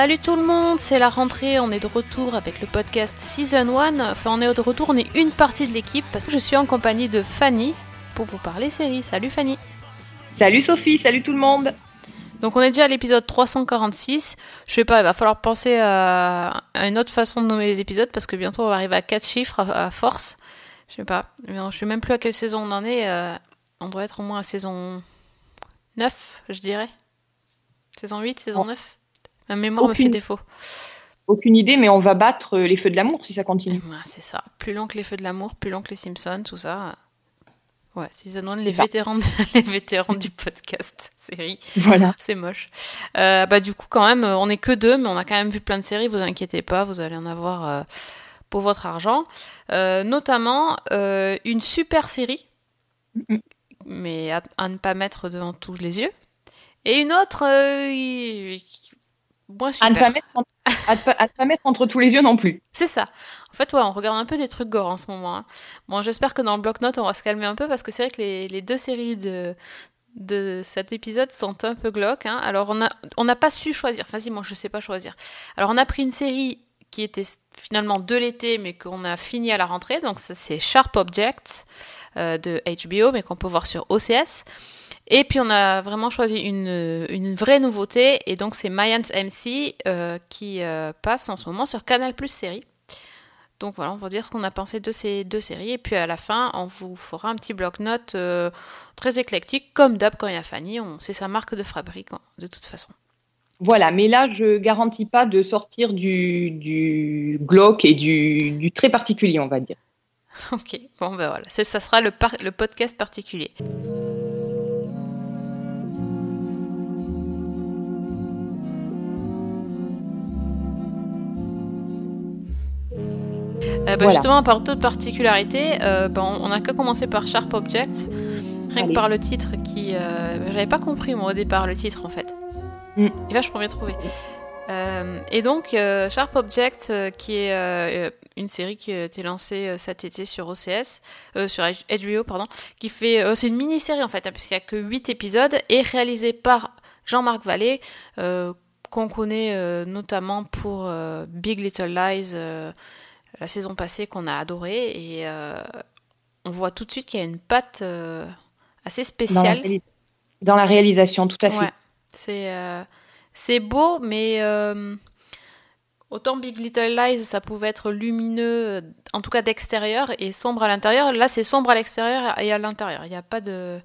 Salut tout le monde, c'est la rentrée, on est de retour avec le podcast Season 1. Enfin, on est de retour, on est une partie de l'équipe parce que je suis en compagnie de Fanny pour vous parler série. Salut Fanny. Salut Sophie, salut tout le monde. Donc on est déjà à l'épisode 346. Je sais pas, il va falloir penser à, une autre façon de nommer les épisodes parce que bientôt on va arriver à 4 chiffres à, force. Je sais pas, je sais même plus à quelle saison on en est. euh, on doit être au moins à saison 9, je dirais. Saison 8, saison Oh. 9. Ma mémoire me fait Aucune. défaut. Aucune idée, mais on va battre les feux de l'amour si ça continue. Ouais, c'est ça. Plus long que les Feux de l'amour, plus long que les Simpsons, tout ça. Ouais, Season 1, les ça. vétérans, de- les vétérans du podcast série. Voilà. C'est moche. Euh, bah du coup, quand même, euh, on est que deux, mais on a quand même vu plein de séries. Vous inquiétez pas, vous allez en avoir euh, pour votre argent. Euh, notamment euh, une super série, mais à, à ne pas mettre devant tous les yeux. Et une autre À ne, pas mettre en- à pas- à ne pas mettre entre tous les yeux non plus. C'est ça. En fait, ouais, on regarde un peu des trucs gore en ce moment. hein. Bon, j'espère que dans le bloc-notes, on va se calmer un peu parce que c'est vrai que les, les deux séries de, de cet épisode sont un peu glauques. hein. Alors, on n'a on n'a pas su choisir. Enfin, si, moi, je sais pas choisir. Alors, on a pris une série qui était finalement de l'été, mais qu'on a fini à la rentrée. Donc, ça, c'est Sharp Objects euh, de HBO, mais qu'on peut voir sur OCS. Et puis, on a vraiment choisi une, une vraie nouveauté. Et donc, c'est Mayans MC euh, qui euh, passe en ce moment sur Canal Plus Série. Donc voilà, on va dire ce qu'on a pensé de ces deux séries. Et puis à la fin, on vous fera un petit bloc-notes euh, très éclectique, comme d'hab quand il y a Fanny. On, c'est sa marque de fabrique, hein, de toute façon. Voilà, mais là, je garantis pas de sortir du, du glauque et du, du très particulier, on va dire. ok, bon ben voilà, ça sera le, par- le podcast particulier. Euh, bah, Voilà. Justement, par toute particularité, euh, bah, on n'a qu'à commencer par Sharp Objects, rien que par le titre qui. euh, J'avais pas compris moi au départ le titre en fait. Mm. Et là, je pourrais bien trouvé. Euh, et donc, Sharp Objects, euh, qui est une série qui a été lancée cet été sur OCS, euh, sur HBO, pardon, qui fait. euh, c'est une mini-série en fait, hein, puisqu'il n'y a que 8 épisodes, et réalisée par Jean-Marc Vallée, euh, qu'on connaît notamment pour Big Little Lies, la saison passée qu'on a adoré, et euh, on voit tout de suite qu'il y a une patte euh, assez Dans la, spéciale. dans la réalisation, tout à fait. Ouais, c'est euh, c'est beau, mais autant Big Little Lies, ça pouvait être lumineux, en tout cas d'extérieur, et sombre à l'intérieur. Là, c'est sombre à l'extérieur et à l'intérieur. Il n'y a pas de.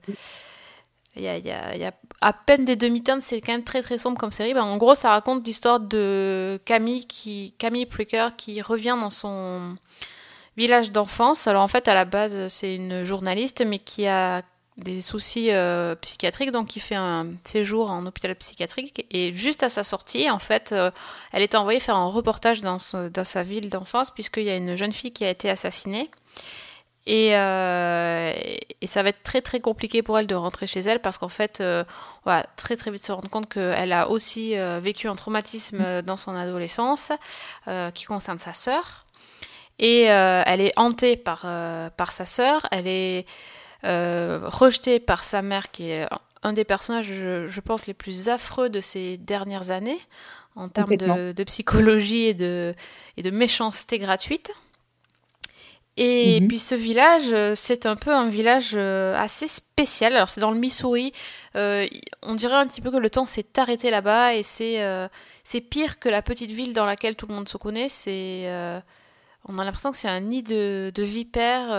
Il y a, y a à peine des demi-teintes, c'est quand même très très sombre comme série. Ben, en gros, ça raconte l'histoire de Camille, qui, Camille Pricker qui revient dans son village d'enfance. Alors en fait, à la base, c'est une journaliste, mais qui a des soucis euh, psychiatriques, donc qui fait un séjour en hôpital psychiatrique. Et juste à sa sortie, en fait, euh, elle est envoyée faire un reportage dans, sa ville d'enfance, puisqu'il y a une jeune fille qui a été assassinée. Et, euh, et ça va être très très compliqué pour elle de rentrer chez elle parce qu'en fait, euh, on va très très vite se rendre compte qu'elle a aussi euh, vécu un traumatisme euh, dans son adolescence qui concerne sa sœur. Et elle est hantée par, par sa sœur, elle est rejetée par sa mère qui est un des personnages, je, je pense, les plus affreux de ces dernières années en termes de, de psychologie et de, et de méchanceté gratuite. Et Mhm. puis ce village, euh, c'est un peu un village euh, assez spécial. Alors c'est dans le Missouri. Euh, on dirait un petit peu que le temps s'est arrêté là-bas et c'est euh, c'est pire que la petite ville dans laquelle tout le monde se connaît. C'est euh, on a l'impression que c'est un nid de, de vipères.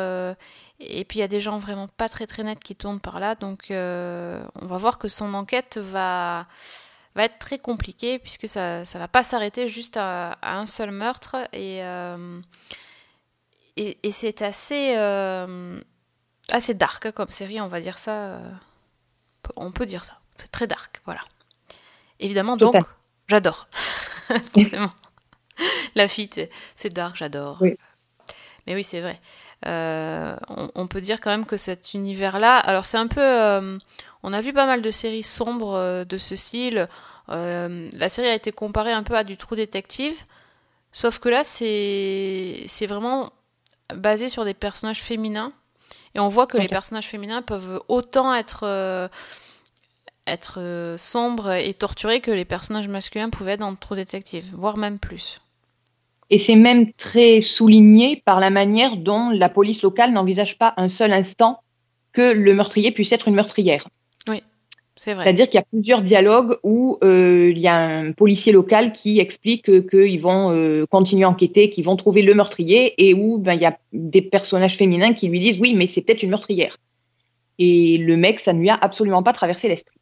et puis il y a des gens vraiment pas très très nets qui tournent par là. Donc on va voir que son enquête va va être très compliquée puisque ça ça va pas s'arrêter juste à, à un seul meurtre et et, et c'est assez euh, assez dark comme série, on va dire ça. euh, on peut dire ça. C'est très dark, voilà. Évidemment, donc, j'adore. Forcément. La fille, c'est- dark, j'adore. Oui. Mais oui, c'est vrai. Euh, on, on peut dire quand même que cet univers-là, alors c'est un peu, euh, on a vu pas mal de séries sombres euh, de ce style. La série a été comparée un peu à du True Detective, sauf que là, c'est c'est vraiment basé sur des personnages féminins. Et on voit que les personnages féminins peuvent autant être, euh, être euh, sombres et torturés que les personnages masculins pouvaient être dans True Detective, voire même plus. Et c'est même très souligné par la manière dont la police locale n'envisage pas un seul instant que le meurtrier puisse être une meurtrière. Vrai. C'est-à-dire qu'il y a plusieurs dialogues où euh, il y a un policier local qui explique que- qu'ils vont euh, continuer à enquêter, qu'ils vont trouver le meurtrier, et où ben, il y a des personnages féminins qui lui disent oui, mais c'est peut-être une meurtrière. Et le mec, ça ne lui a absolument pas traversé l'esprit.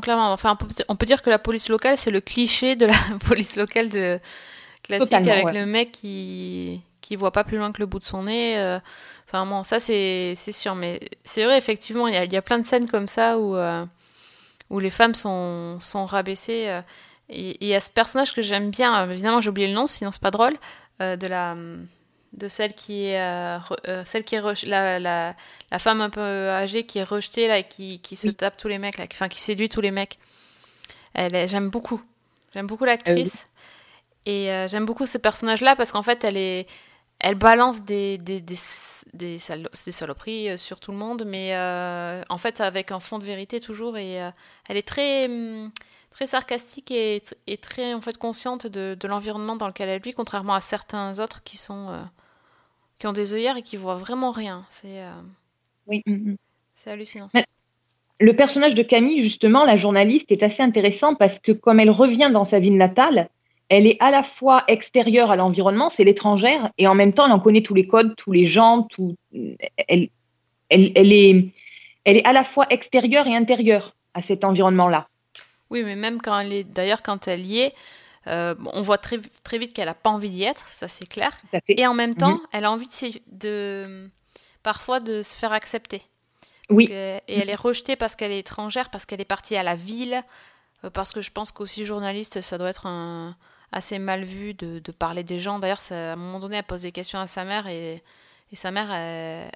Clairement. Enfin, on peut, on peut dire que la police locale, c'est le cliché de la police locale de classique Totalement, avec ouais. le mec qui qui voit pas plus loin que le bout de son nez. euh. Enfin, bon, ça c'est sûr. Mais c'est vrai, effectivement, il y a, y a plein de scènes comme ça où euh, où les femmes sont sont rabaissées. euh. et et il y a ce personnage que j'aime bien. euh, Évidemment, j'ai oublié le nom, sinon c'est pas drôle. euh, de la de celle qui est celle qui est la, la la femme un peu âgée qui est rejetée là et qui, qui se Oui. tape tous les mecs là, qui- enfin qui séduit tous les mecs. J'aime beaucoup. J'aime beaucoup l'actrice. Et euh, j'aime beaucoup ce personnage là parce qu'en fait elle est elle balance des des, des, des, salo- des saloperies euh, sur tout le monde mais euh, en fait avec un fond de vérité toujours et euh, elle est très hum, très sarcastique et, et très en fait consciente de, de l'environnement dans lequel elle vit contrairement à certains autres qui sont euh, qui ont des œillères et qui voient vraiment rien. C'est Oui. mhm. c'est hallucinant. Le personnage de Camille, justement, la journaliste, est assez intéressant parce que comme elle revient dans sa ville natale, elle est à la fois extérieure à l'environnement, c'est l'étrangère, et en même temps, elle en connaît tous les codes, tous les gens, tout. Elle, elle, elle est, elle est à la fois extérieure et intérieure à cet environnement-là. Oui, mais même quand elle est, d'ailleurs, quand elle y est, euh, on voit très, très vite qu'elle a pas envie d'y être, ça c'est clair. Et en même temps, elle a envie de, parfois de se faire accepter. Parce Oui. que- et elle est rejetée parce qu'elle est étrangère, parce qu'elle est partie à la ville, euh, parce que je pense qu'aussi journaliste, ça doit être un, assez mal vu de, de parler des gens. D'ailleurs, à un moment donné, elle pose des questions à sa mère et, et sa mère, elle,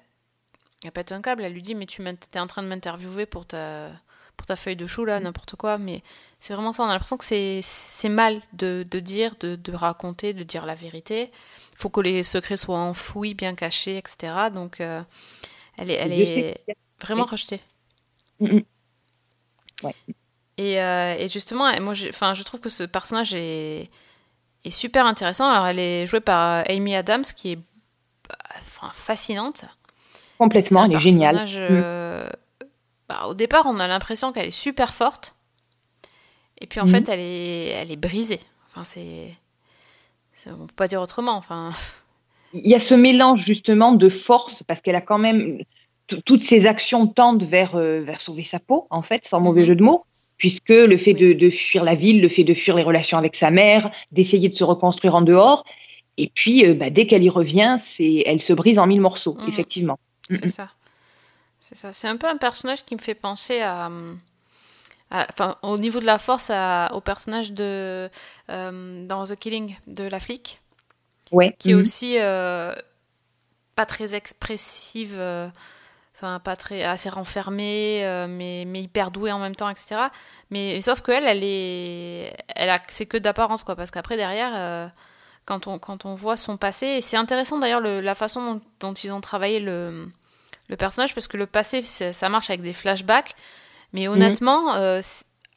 elle pète un câble. Elle lui dit, mais tu es en train de m'interviewer pour ta, pour ta feuille de chou, là, n'importe quoi. Mais c'est vraiment ça. On a l'impression que c'est mal de, de dire, de, de raconter, de dire la vérité. Il faut que les secrets soient enfouis, bien cachés, etc. Donc, euh, elle est, elle est vraiment rejetée. Mhm. Ouais. Et, euh, et justement, moi, enfin, je trouve que ce personnage est, est super intéressant. Alors, elle est jouée par Amy Adams, qui est enfin, fascinante. Complètement, elle est géniale. Euh, bah, au départ, on a l'impression qu'elle est super forte. Et puis, en Mhm. fait, elle est, elle est brisée. Enfin, c'est. On peut pas dire autrement. Enfin, Il y a ce mélange justement de force parce qu'elle a quand même toutes ses actions tendent vers euh, vers sauver sa peau en fait, sans mauvais Mhm. jeu de mots, puisque le fait de, de fuir la ville, le fait de fuir les relations avec sa mère, d'essayer de se reconstruire en dehors, et puis euh, bah, dès qu'elle y revient, c'est elle se brise en mille morceaux, Mhm. effectivement. c'est ça. C'est ça. C'est un peu un personnage qui me fait penser à. à- Enfin, au niveau de la force, à- au personnage de. euh, dans The Killing de la flic. Ouais. qui est Mhm. aussi euh, pas très expressive, euh, enfin pas très assez renfermée, euh, mais, mais hyper douée en même temps, etc. Mais sauf que elle, elle est, elle a, c'est que d'apparence quoi, parce qu'après derrière, euh, quand on quand on voit son passé, et c'est intéressant d'ailleurs le- la façon dont, dont ils ont travaillé le le personnage, parce que le passé ça marche avec des flashbacks, mais honnêtement, euh,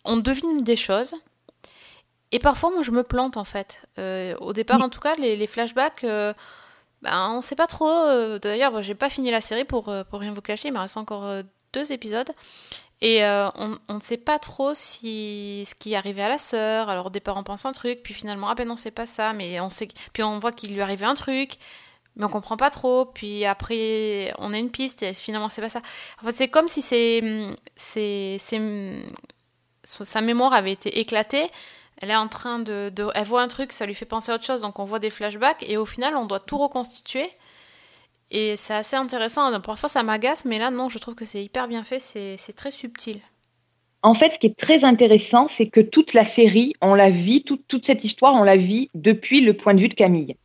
on devine des choses. Et parfois, moi, je me plante en fait. Au départ, en tout cas, les, les flashbacks, ben, on sait pas trop. euh, D'ailleurs, j'ai pas fini la série pour, euh, pour rien vous cacher. Il me reste encore euh, deux épisodes. Et on, ne sait pas trop si ce qui arrivé à la sœur. Alors au départ, on pense un truc, puis finalement, ah ben non, c'est pas ça. Mais on sait, puis on voit qu'il lui arrivait un truc, mais on comprend pas trop. Puis après, on a une piste et finalement, c'est pas ça. En fait, c'est comme si c'est, c'est, c'est, sa mémoire avait été éclatée elle est en train de, Elle voit un truc, ça lui fait penser à autre chose, donc on voit des flashbacks, et au final, on doit tout reconstituer. Et c'est assez intéressant. Parfois, ça m'agace, mais là, non, je trouve que c'est hyper bien fait, c'est très subtil. En fait, ce qui est très intéressant, c'est que toute la série, on la vit, toute, toute cette histoire, on la vit depuis le point de vue de Camille.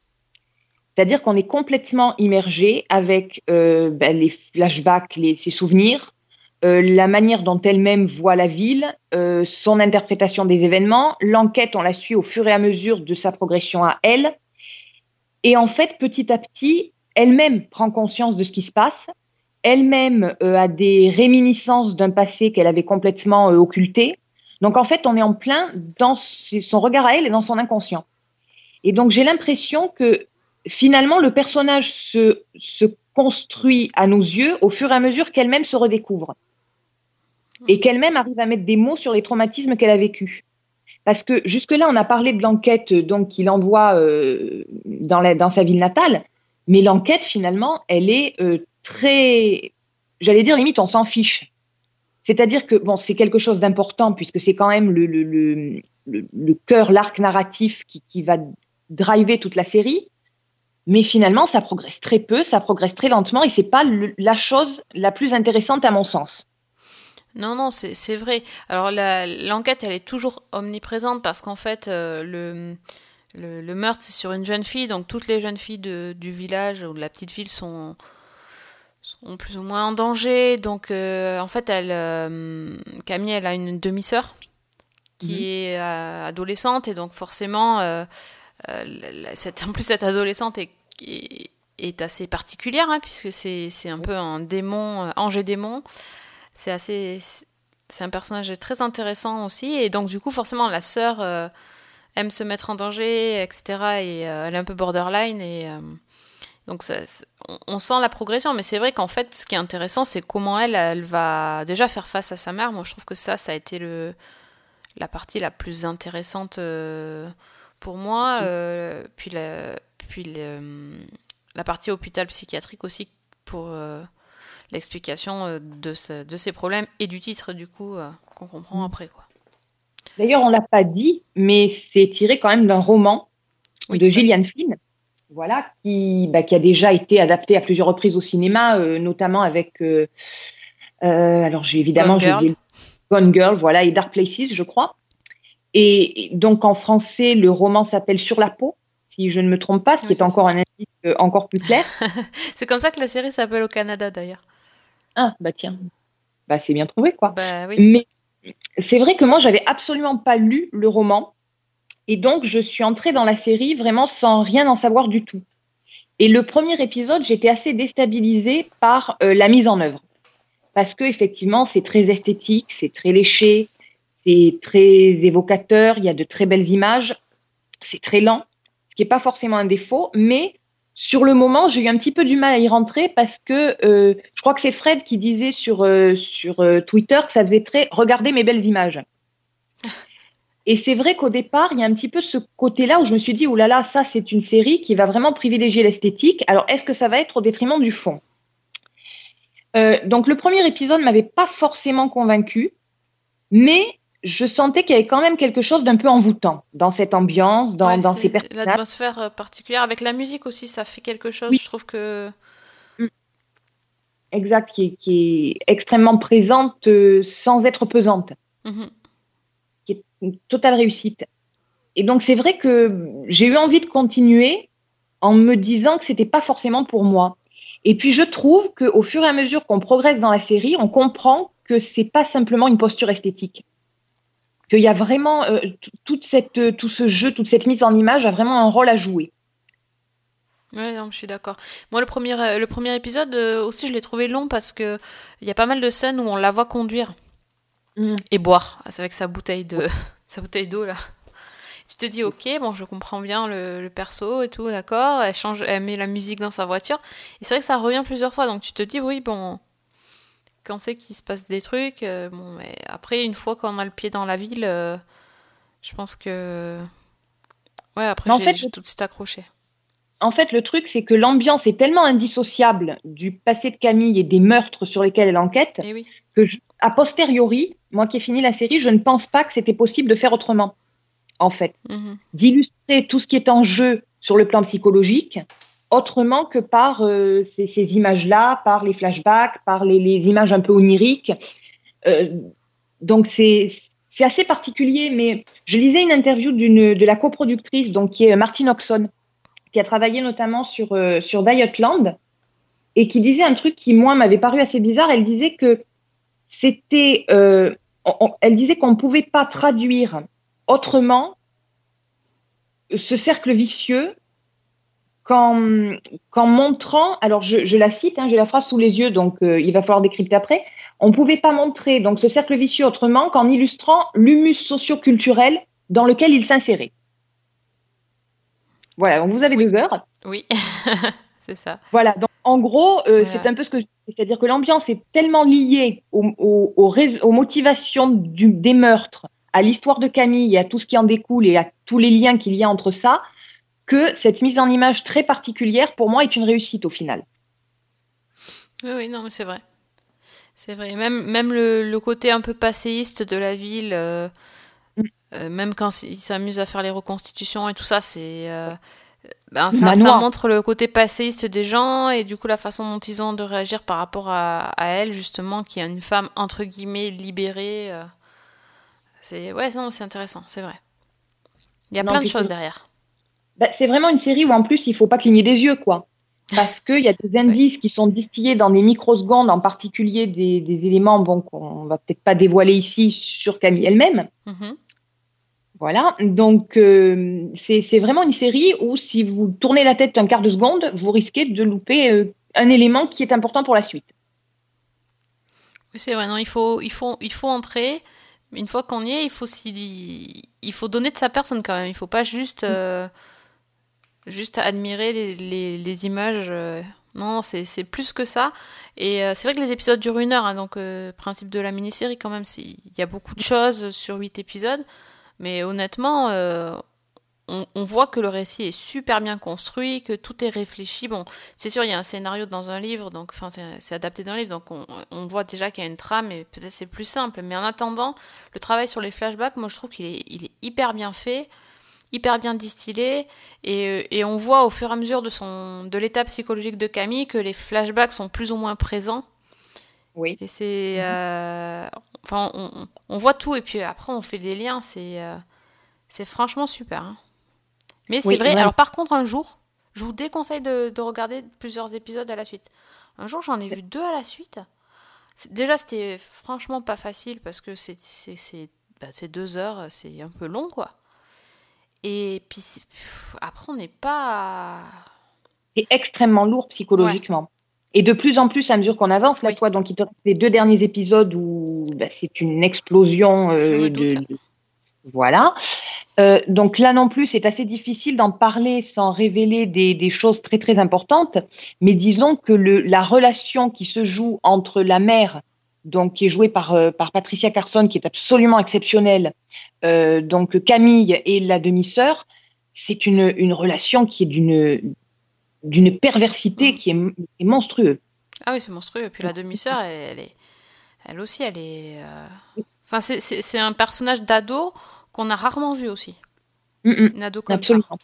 C'est-à-dire qu'on est complètement immergé avec euh, ben, les flashbacks, les, ses souvenirs, euh, la manière dont elle-même voit la ville, euh, son interprétation des événements. L'enquête, on la suit au fur et à mesure de sa progression à elle. Et en fait, petit à petit, elle-même prend conscience de ce qui se passe, elle-même euh, a des réminiscences d'un passé qu'elle avait complètement occulté. Donc en fait, on est en plein dans son regard à elle et dans son inconscient. Et donc j'ai l'impression que finalement le personnage se construit à nos yeux au fur et à mesure qu'elle-même se redécouvre et qu'elle-même arrive à mettre des mots sur les traumatismes qu'elle a vécus. Parce que jusque-là, on a parlé de l'enquête donc qu'il envoie euh, dans, la, dans sa ville natale, mais l'enquête finalement, elle est euh, très, j'allais dire limite, on s'en fiche. C'est-à-dire que bon, c'est quelque chose d'important puisque c'est quand même le, le, le, le cœur, l'arc narratif qui, qui va driver toute la série. Mais finalement, ça progresse très peu, ça progresse très lentement et c'est pas la chose la plus intéressante à mon sens. Non, non, c'est vrai. Alors l'enquête, elle est toujours omniprésente parce qu'en fait, euh, le, le, le, meurtre, c'est sur une jeune fille, donc toutes les jeunes filles de, du village ou de la petite ville sont, sont plus ou moins en danger. Donc euh, en fait, elle, euh, Camille, elle a une demi-sœur qui mhm. est adolescente et donc forcément, cette, en plus cette adolescente est, est, assez particulière hein, puisque c'est un peu un démon, ange et démon c'est assez c'est un personnage très intéressant aussi. Et donc du coup forcément la sœur euh, aime se mettre en danger etc et euh, elle est un peu borderline. Et euh, donc ça, on, sent la progression. Mais c'est vrai qu'en fait ce qui est intéressant c'est comment elle elle va déjà faire face à sa mère. Moi je trouve que ça ça a été le la partie la plus intéressante pour moi. Puis la puis la partie hôpital psychiatrique aussi pour l'explication euh, de, de ces problèmes et du titre, du coup, euh, qu'on comprend mm. après. quoi. D'ailleurs, on l'a pas dit, mais c'est tiré quand même d'un roman de Gillian Flynn, voilà, qui, bah, qui a déjà été adapté à plusieurs reprises au cinéma, euh, notamment avec. alors, j'ai évidemment. Gone Girl. Gone Girl, voilà, et Dark Places, je crois. Et, donc, en français, le roman s'appelle Sur la peau, si je ne me trompe pas, ce qui est encore un indice encore plus clair. c'est comme ça que la série s'appelle au Canada, d'ailleurs. Ah, bah tiens, bah c'est bien trouvé, quoi. Bah, oui. Mais c'est vrai que moi, j'avais absolument pas lu le roman. Et donc, je suis entrée dans la série vraiment sans rien en savoir du tout. Et le premier épisode, j'étais assez déstabilisée par euh, la mise en œuvre. Parce que, effectivement, c'est très esthétique, c'est très léché, c'est très évocateur, il y a de très belles images, c'est très lent, ce qui n'est pas forcément un défaut, mais sur le moment, j'ai eu un petit peu du mal à y rentrer parce que euh, je crois que c'est Fred qui disait sur, euh, sur euh, Twitter que ça faisait très regardez mes belles images. Et c'est vrai qu'au départ, il y a un petit peu ce côté-là où je me suis dit, oh là là, ça c'est une série qui va vraiment privilégier l'esthétique. Alors est-ce que ça va être au détriment du fond? Donc le premier épisode m'avait pas forcément convaincu, mais je sentais qu'il y avait quand même quelque chose d'un peu envoûtant dans cette ambiance, dans, dans ces personnages. L'atmosphère euh, particulière, avec la musique aussi, ça fait quelque chose, je trouve que... Mm. Exact, qui est, extrêmement présente euh, sans être pesante. Mm-hmm. Qui est une totale réussite. Et donc c'est vrai que j'ai eu envie de continuer en me disant que c'était pas forcément pour moi. Et puis je trouve qu'au fur et à mesure qu'on progresse dans la série, on comprend que c'est pas simplement une posture esthétique qu'il y a vraiment euh, toute cette, euh, tout ce jeu, toute cette mise en image a vraiment un rôle à jouer. Oui, je suis d'accord. Moi, le premier, euh, le premier épisode aussi, je l'ai trouvé long parce que il y a pas mal de scènes où on la voit conduire mm. et boire avec sa bouteille de, sa bouteille d'eau là. Tu te dis, ok, bon, je comprends bien le, le perso et tout, d'accord. Elle change, elle met la musique dans sa voiture. Et c'est vrai que ça revient plusieurs fois, donc tu te dis, oui, bon, quand c'est qu'il se passe des trucs. Euh, bon, mais après, une fois qu'on a le pied dans la ville, euh, je pense que. Ouais, après, j'ai tout de suite accroché. En fait, le truc, c'est que l'ambiance est tellement indissociable du passé de Camille et des meurtres sur lesquels elle enquête eh que, a posteriori, moi qui ai fini la série, je ne pense pas que c'était possible de faire autrement, en fait. Mhm. D'illustrer tout ce qui est en jeu sur le plan psychologique, autrement que par euh, ces, images-là, par les flashbacks, par les, images un peu oniriques. Euh, donc c'est assez particulier, mais je lisais une interview de la coproductrice, donc qui est Martine Oxon, qui a travaillé notamment sur euh, sur Dietland et qui disait un truc qui moi m'avait paru assez bizarre. Elle disait que c'était, elle disait qu'on ne pouvait pas traduire autrement ce cercle vicieux qu'en qu'en montrant, alors je, je la cite, hein, j'ai la phrase sous les yeux, donc euh, il va falloir décrypter après. On pouvait pas montrer donc ce cercle vicieux autrement qu'en illustrant l'humus socio-culturel dans lequel il s'insérait. Voilà, donc vous avez Oui. deux heures. Oui, c'est ça. Voilà, donc en gros, euh, Voilà. c'est un peu ce que. C'est-à-dire que l'ambiance est tellement liée au- au- au aux motivations du- des meurtres, à l'histoire de Camille, à tout ce qui en découle et à tous les liens qu'il y a entre ça, que cette mise en image très particulière, pour moi, est une réussite au final. Oui, oui, non, mais c'est vrai. C'est vrai. Même, même le, le côté un peu passéiste de la ville, euh, Mm. euh, même quand ils s'amusent à faire les reconstitutions et tout ça, c'est. euh, ben, ça, montre le côté passéiste des gens et du coup la façon dont ils ont de réagir par rapport à, à elle, justement, qui est une femme entre guillemets libérée. c'est ouais, non, c'est intéressant, c'est vrai. Il y a Non, plein de choses derrière. Bah, c'est vraiment une série où en plus il faut pas cligner des yeux, quoi. Parce qu'il y a des indices qui sont distillés dans des microsecondes, en particulier des, des éléments bon, qu'on va peut-être pas dévoiler ici sur Camille elle-même. Mhm. Voilà, donc euh, c'est vraiment une série où si vous tournez la tête un quart de seconde, vous risquez de louper euh, un élément qui est important pour la suite. Oui, c'est vrai, non, il faut, il faut, il faut entrer. Mais une fois qu'on y est, il faut il faut donner de sa personne quand même. Il faut pas juste, euh, juste admirer les, images. euh. Non, c'est, plus que ça. Et euh, c'est vrai que les épisodes durent une heure, hein, donc euh, principe de la mini-série quand même, il y a beaucoup de choses sur huit épisodes. Mais honnêtement, on, voit que le récit est super bien construit, que tout est réfléchi. Bon, c'est sûr, il y a un scénario dans un livre, donc enfin, c'est adapté d'un livre, donc on, voit déjà qu'il y a une trame et peut-être c'est plus simple. Mais en attendant, le travail sur les flashbacks, moi je trouve qu'il il est hyper bien fait, hyper bien distillé, et, euh, et on voit au fur et à mesure de, son, de l'état psychologique de Camille que les flashbacks sont plus ou moins présents. Oui. Et c'est. euh, enfin, on, voit tout, et puis après on fait des liens, c'est, euh, c'est franchement super. hein. Mais c'est Oui, vrai, ouais. alors par contre, un jour, je vous déconseille de, de regarder plusieurs épisodes à la suite. Un jour, j'en ai vu deux à la suite. Déjà, c'était franchement pas facile parce que c'est, c'est, c'est, bah, c'est deux heures, c'est un peu long, quoi. Et puis pff, après, on n'est pas. C'est extrêmement lourd psychologiquement. Et de plus en plus, à mesure qu'on avance, toi, donc il te reste les deux derniers épisodes où bah, c'est une explosion euh, de, de- Voilà. Euh, donc là non plus, c'est assez difficile d'en parler sans révéler des, des choses très très importantes. Mais disons que le, la relation qui se joue entre la mère, donc qui est jouée par, euh, par Patricia Carson, qui est absolument exceptionnelle, euh, donc Camille et la demi-sœur, c'est une, une relation qui est d'une d'une perversité qui est, est monstrueuse. Ah oui, c'est monstrueux. Et puis la demi-sœur, elle, elle est, elle aussi, elle est. euh, Enfin, c'est, un personnage d'ado qu'on a rarement vu aussi. Mm, mm, Une ado comme absolument. ça.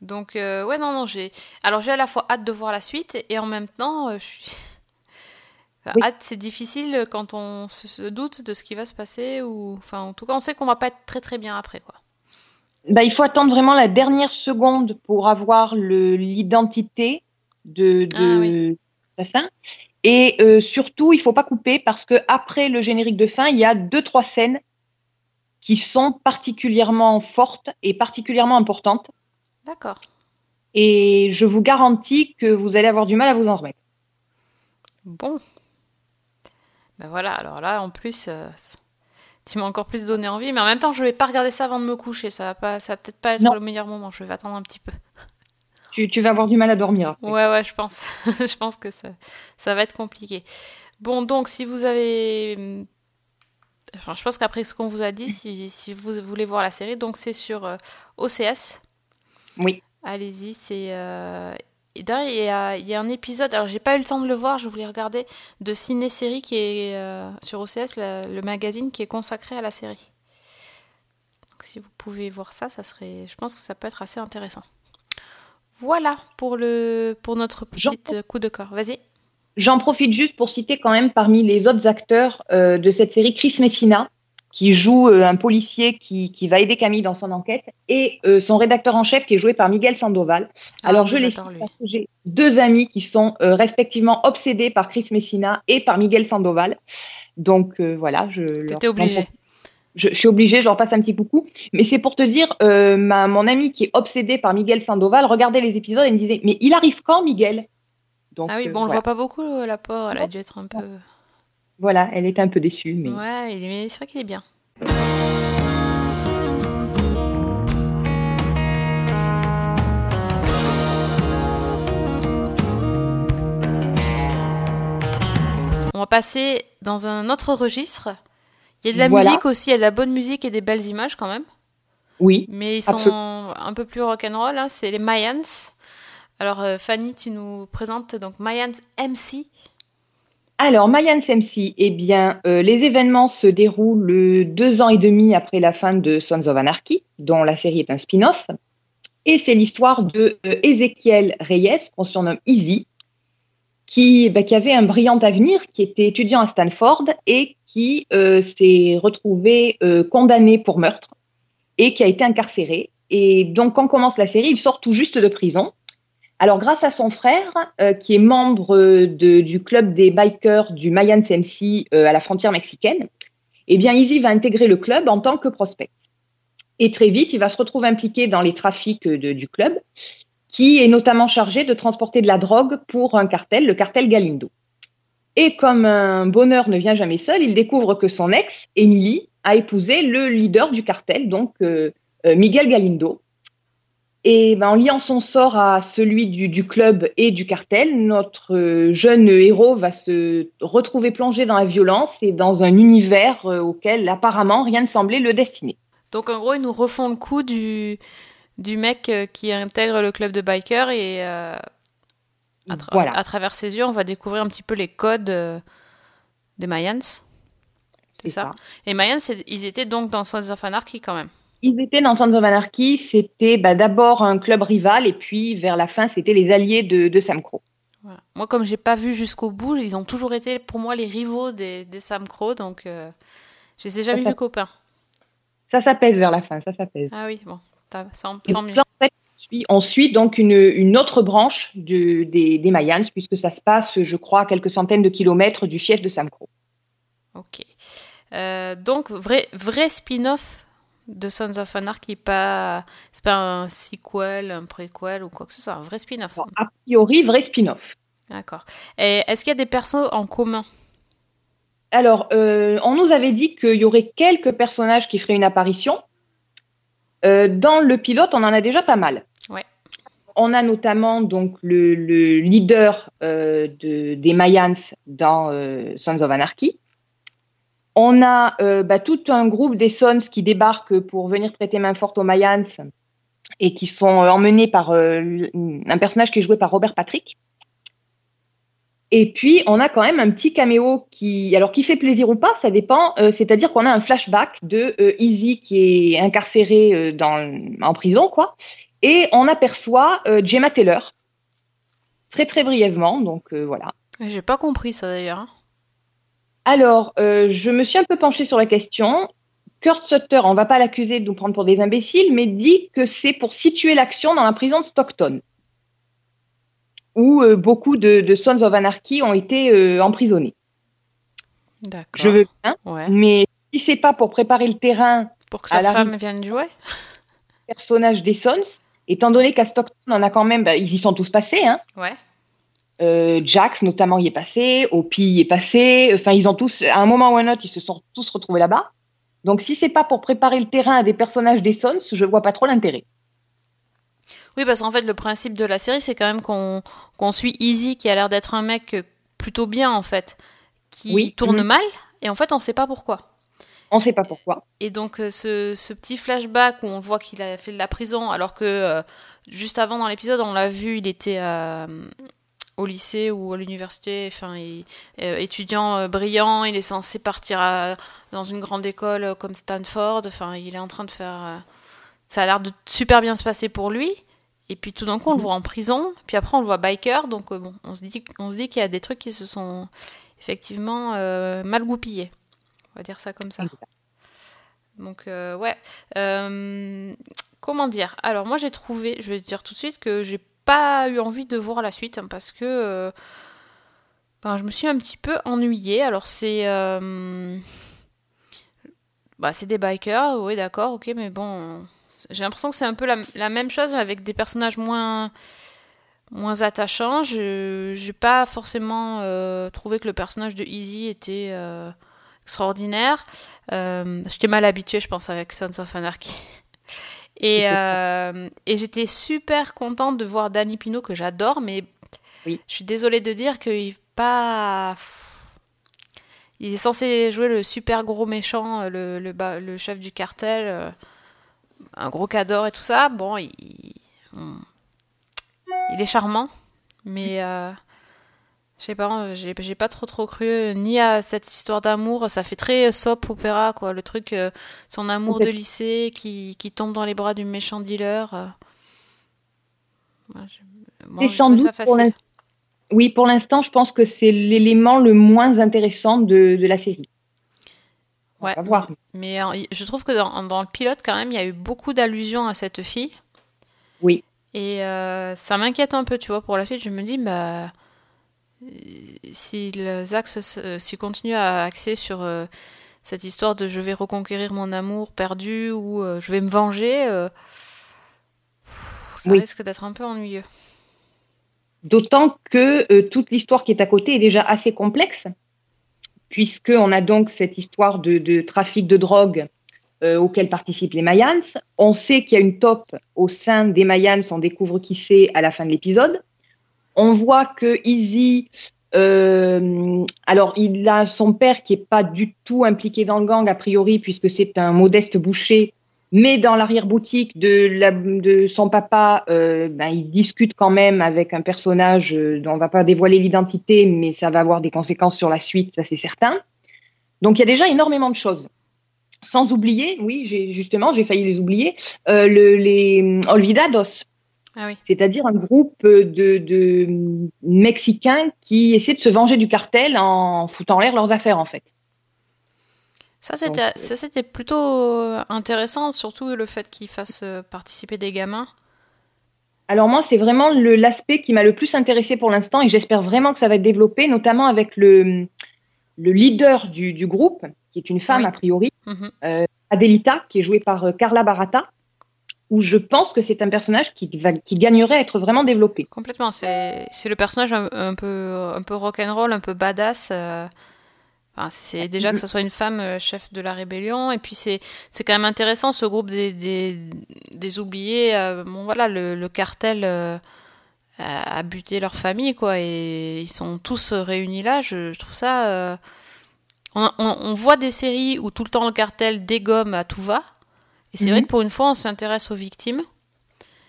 Donc, euh, ouais, non, non, j'ai. Alors, j'ai à la fois hâte de voir la suite et en même temps, je suis. Oui. Hâte, c'est difficile quand on se, doute de ce qui va se passer ou. Enfin, en tout cas, on sait qu'on va pas être très très bien après, quoi. Bah, il faut attendre vraiment la dernière seconde pour avoir l'identité de, de Ah oui. la fin. Et euh, surtout, il faut pas couper parce que après le générique de fin, il y a deux trois scènes qui sont particulièrement fortes et particulièrement importantes. D'accord. Et je vous garantis que vous allez avoir du mal à vous en remettre. Bon. Ben voilà, alors là, en plus, euh, tu m'as encore plus donné envie, mais en même temps, je vais pas regarder ça avant de me coucher. Ça va pas, ça va peut-être pas être Non. le meilleur moment. Je vais attendre un petit peu. Tu, tu vas avoir du mal à dormir. après. Ouais, ouais, je pense. je pense que ça, ça va être compliqué. Bon, donc, si vous avez. Enfin, je pense qu'après ce qu'on vous a dit, si, si vous voulez voir la série, donc c'est sur euh, OCS. Oui. Allez-y, c'est. euh, Et d'ailleurs, il y, a, il y a un épisode, alors j'ai pas eu le temps de le voir, je voulais regarder, de Ciné-Série qui est euh, sur OCS, la- le magazine qui est consacré à la série. Donc, si vous pouvez voir ça, ça serait. Je pense que ça peut être assez intéressant. Voilà pour, le, pour notre petit coup de corps. Vas-y. J'en profite juste pour citer quand même parmi les autres acteurs euh, de cette série Chris Messina, qui joue euh, un policier qui, qui va aider Camille dans son enquête, et euh, son rédacteur en chef qui est joué par Miguel Sandoval. Ah, Alors je les j'ai deux amis qui sont euh, respectivement obsédés par Chris Messina et par Miguel Sandoval. Donc euh, voilà, je leur- T'étais obligé. je, je suis obligée, je leur passe un petit coucou. Mais c'est pour te dire, euh, ma, mon ami qui est obsédé par Miguel Sandoval regardait les épisodes et me disait Mais il arrive quand, Miguel? Donc, Ah oui, euh, bon, on le voilà. voit pas beaucoup, la pauvre. Elle a dû être un peu. Voilà, elle était un peu déçue. Mais... Ouais, il est- mais c'est vrai qu'il est bien. On va passer dans un autre registre. Il y a de la Voilà. musique aussi, il y a de la bonne musique et des belles images quand même. Oui. Mais ils sont Absolument. un peu plus rock'n'roll, hein, c'est les Mayans. Alors euh, Fanny, tu nous présentes donc Mayans MC. Alors, Mayans MC, eh bien, euh, les événements se déroulent deux ans et demi après la fin de Sons of Anarchy, dont la série est un spin-off. Et c'est l'histoire de euh, Ezequiel Reyes, qu'on surnomme Easy, qui, bah, qui avait un brillant avenir, qui était étudiant à Stanford et qui euh, s'est retrouvé euh, condamné pour meurtre et qui a été incarcéré. Et donc, quand commence la série, il sort tout juste de prison. Alors, grâce à son frère, euh, qui est membre euh, du club des bikers du Mayans MC euh, à la frontière mexicaine, eh bien, Easy va intégrer le club en tant que prospect. Et très vite, il va se retrouver impliqué dans les trafics du club, qui est notamment chargé de transporter de la drogue pour un cartel, le cartel Galindo. Et comme un bonheur ne vient jamais seul, il découvre que son ex, Emily, a épousé le leader du cartel, donc Miguel Galindo. Et ben, en liant son sort à celui du, du club et du cartel, notre euh, jeune héros va se retrouver plongé dans la violence et dans un univers euh, auquel apparemment rien ne semblait le destiner. Donc en gros, ils nous refont le coup du, du mec euh, qui intègre le club de bikers et euh, à, tra- Voilà. à travers ses yeux, on va découvrir un petit peu les codes des Mayans. C'est ça. Et Mayans, ils étaient donc dans Sons of Anarchy quand même. Ils étaient dans Sons of Anarchy, c'était bah, d'abord un club rival et puis vers la fin, c'était les alliés de, de Sam Crow. Voilà. Moi, comme j'ai pas vu jusqu'au bout, ils ont toujours été pour moi les rivaux des, des Sam Crow, donc euh, je les ai jamais vus copains. Ça s'apaise vers la fin, ça s'apaise. Ah oui, bon, tant donc mieux. là, en fait, on suit- on suit donc une, une autre branche de- des, des Mayans, puisque ça se passe, je crois, à quelques centaines de kilomètres du fief de Sam Crow. Ok. Euh, donc, vrai, vrai spin-off de Sons of Anarchy, pas, c'est pas un sequel, un préquel ou quoi que ce soit, un vrai spin-off. Bon, a priori, vrai spin-off. D'accord. Et est-ce qu'il y a des persos en commun? Alors, euh, on nous avait dit qu'il y aurait quelques personnages qui feraient une apparition. Euh, dans le pilote, on en a déjà pas mal. Ouais. On a notamment donc le, le leader euh, de, des Mayans dans Sons of Anarchy. On a euh, bah, tout un groupe des Sons qui débarquent pour venir prêter main forte aux Mayans et qui sont euh, emmenés par euh, un personnage qui est joué par Robert Patrick. Et puis, on a quand même un petit caméo qui, alors qui fait plaisir ou pas, ça dépend. C'est-à-dire qu'on a un flashback de Easy qui est incarcéré en prison, quoi. Et on aperçoit Gemma Taylor, très très brièvement. Donc voilà. J'ai pas compris ça d'ailleurs. Alors, euh, je me suis un peu penchée sur la question. Kurt Sutter, on va pas l'accuser de nous prendre pour des imbéciles, mais dit que c'est pour situer l'action dans la prison de Stockton, où euh, beaucoup de, de Sons of Anarchy ont été euh, emprisonnés. D'accord. Je veux bien, Ouais. mais si c'est pas pour préparer le terrain Pour que à sa la femme vienne jouer personnage des Sons, étant donné qu'à Stockton, on a quand même, bah, ils y sont tous passés, hein. Ouais. Euh, Jax notamment y est passé, Opie y est passé, enfin ils ont tous, à un moment ou un autre, ils se sont tous retrouvés là-bas. Donc si c'est pas pour préparer le terrain à des personnages des Sons, je vois pas trop l'intérêt. Oui, parce qu'en fait, le principe de la série, c'est quand même qu'on suit Easy, qui a l'air d'être un mec plutôt bien, en fait, qui Oui. tourne Mhm. mal, et en fait, on sait pas pourquoi. On sait pas pourquoi. Et donc, euh, ce, ce petit flashback où on voit qu'il a fait de la prison, alors que euh, juste avant dans l'épisode, on l'a vu, il était euh, au lycée ou à l'université, enfin, il- euh, étudiant euh, brillant, il est censé partir à- dans une grande école euh, comme Stanford, enfin, il est en train de faire. ça a l'air de super bien se passer pour lui. Et puis tout d'un coup, on le voit en prison, puis après on le voit biker, donc bon, on se dit, on se dit qu'il y a des trucs qui se sont effectivement mal goupillés. On va dire ça comme ça. Donc ouais. Comment dire? Alors moi j'ai trouvé, je vais te dire tout de suite que j'ai pas eu envie de voir la suite hein, parce que euh, ben, je me suis un petit peu ennuyée. Alors c'est euh, bah, c'est des bikers, oui, d'accord, ok, mais bon, j'ai l'impression que c'est un peu la, même chose avec des personnages moins, moins attachants. Je n'ai pas forcément euh, trouvé que le personnage de Easy était extraordinaire. J'étais mal habituée, je pense, avec Sons of Anarchy. Et, euh, et j'étais super contente de voir Danny Pino, que j'adore, mais oui. je suis désolée de dire qu'il pas. Il est censé jouer le super gros méchant, le, le, le chef du cartel, euh, un gros cador et tout ça. Bon, il, il est charmant, mais euh, je sais pas, j'ai, j'ai pas trop trop cru ni à cette histoire d'amour. Ça fait très soap opéra, quoi. Le truc, euh, son amour de lycée qui, qui tombe dans les bras du méchant dealer. Euh. Ouais, je, bon, sans doute ça facile. Pour oui, pour l'instant, je pense que c'est l'élément le moins intéressant de, de la série. Ouais, voir. mais, mais je trouve que dans, dans, le pilote, quand même, il y a eu beaucoup d'allusions à cette fille. Oui. Et euh, ça m'inquiète un peu, tu vois, pour la suite. Je me dis, bah, si les axes s'y continuent à axer sur euh, cette histoire de je vais reconquérir mon amour perdu ou euh, je vais me venger, euh, ça oui. risque d'être un peu ennuyeux. D'autant que toute l'histoire qui est à côté est déjà assez complexe, puisqu'on a donc cette histoire de, de trafic de drogue auquel participent les Mayans. On sait qu'il y a une top au sein des Mayans, on découvre qui c'est à la fin de l'épisode. On voit que Easy, euh, alors il a son père qui est pas du tout impliqué dans le gang a priori, puisque c'est un modeste boucher mais dans l'arrière-boutique de, son papa, euh, ben, il discute quand même avec un personnage euh, dont on va pas dévoiler l'identité, mais ça va avoir des conséquences sur la suite, ça c'est certain. Donc il y a déjà énormément de choses. Sans oublier, oui, justement, j'ai failli les oublier, le, les Olvidados. Ah oui. C'est-à-dire un groupe de, de Mexicains qui essaient de se venger du cartel en foutant en l'air leurs affaires, en fait. Ça, c'était, plutôt intéressant, surtout le fait qu'ils fassent participer des gamins. Alors moi, c'est vraiment l'aspect qui m'a le plus intéressé pour l'instant et j'espère vraiment que ça va être développé, notamment avec le, le leader du, du groupe, qui est une femme Oui. a priori, Mhm. euh, Adelita, qui est jouée par euh, Carla Barata, où je pense que c'est un personnage qui, va, qui gagnerait à être vraiment développé. Complètement. C'est, le personnage un, un peu, un peu rock'n'roll, un peu badass. euh, Enfin, c'est déjà que ce soit une femme euh, chef de la rébellion, et puis c'est quand même intéressant ce groupe des des, des oubliés. euh, bon voilà, le, le cartel a, a buté leur famille quoi, et ils sont tous réunis là. Je, je trouve ça. euh, on, on, on voit des séries où tout le temps le cartel dégomme à tout va, et c'est Mhm. vrai que pour une fois on s'intéresse aux victimes.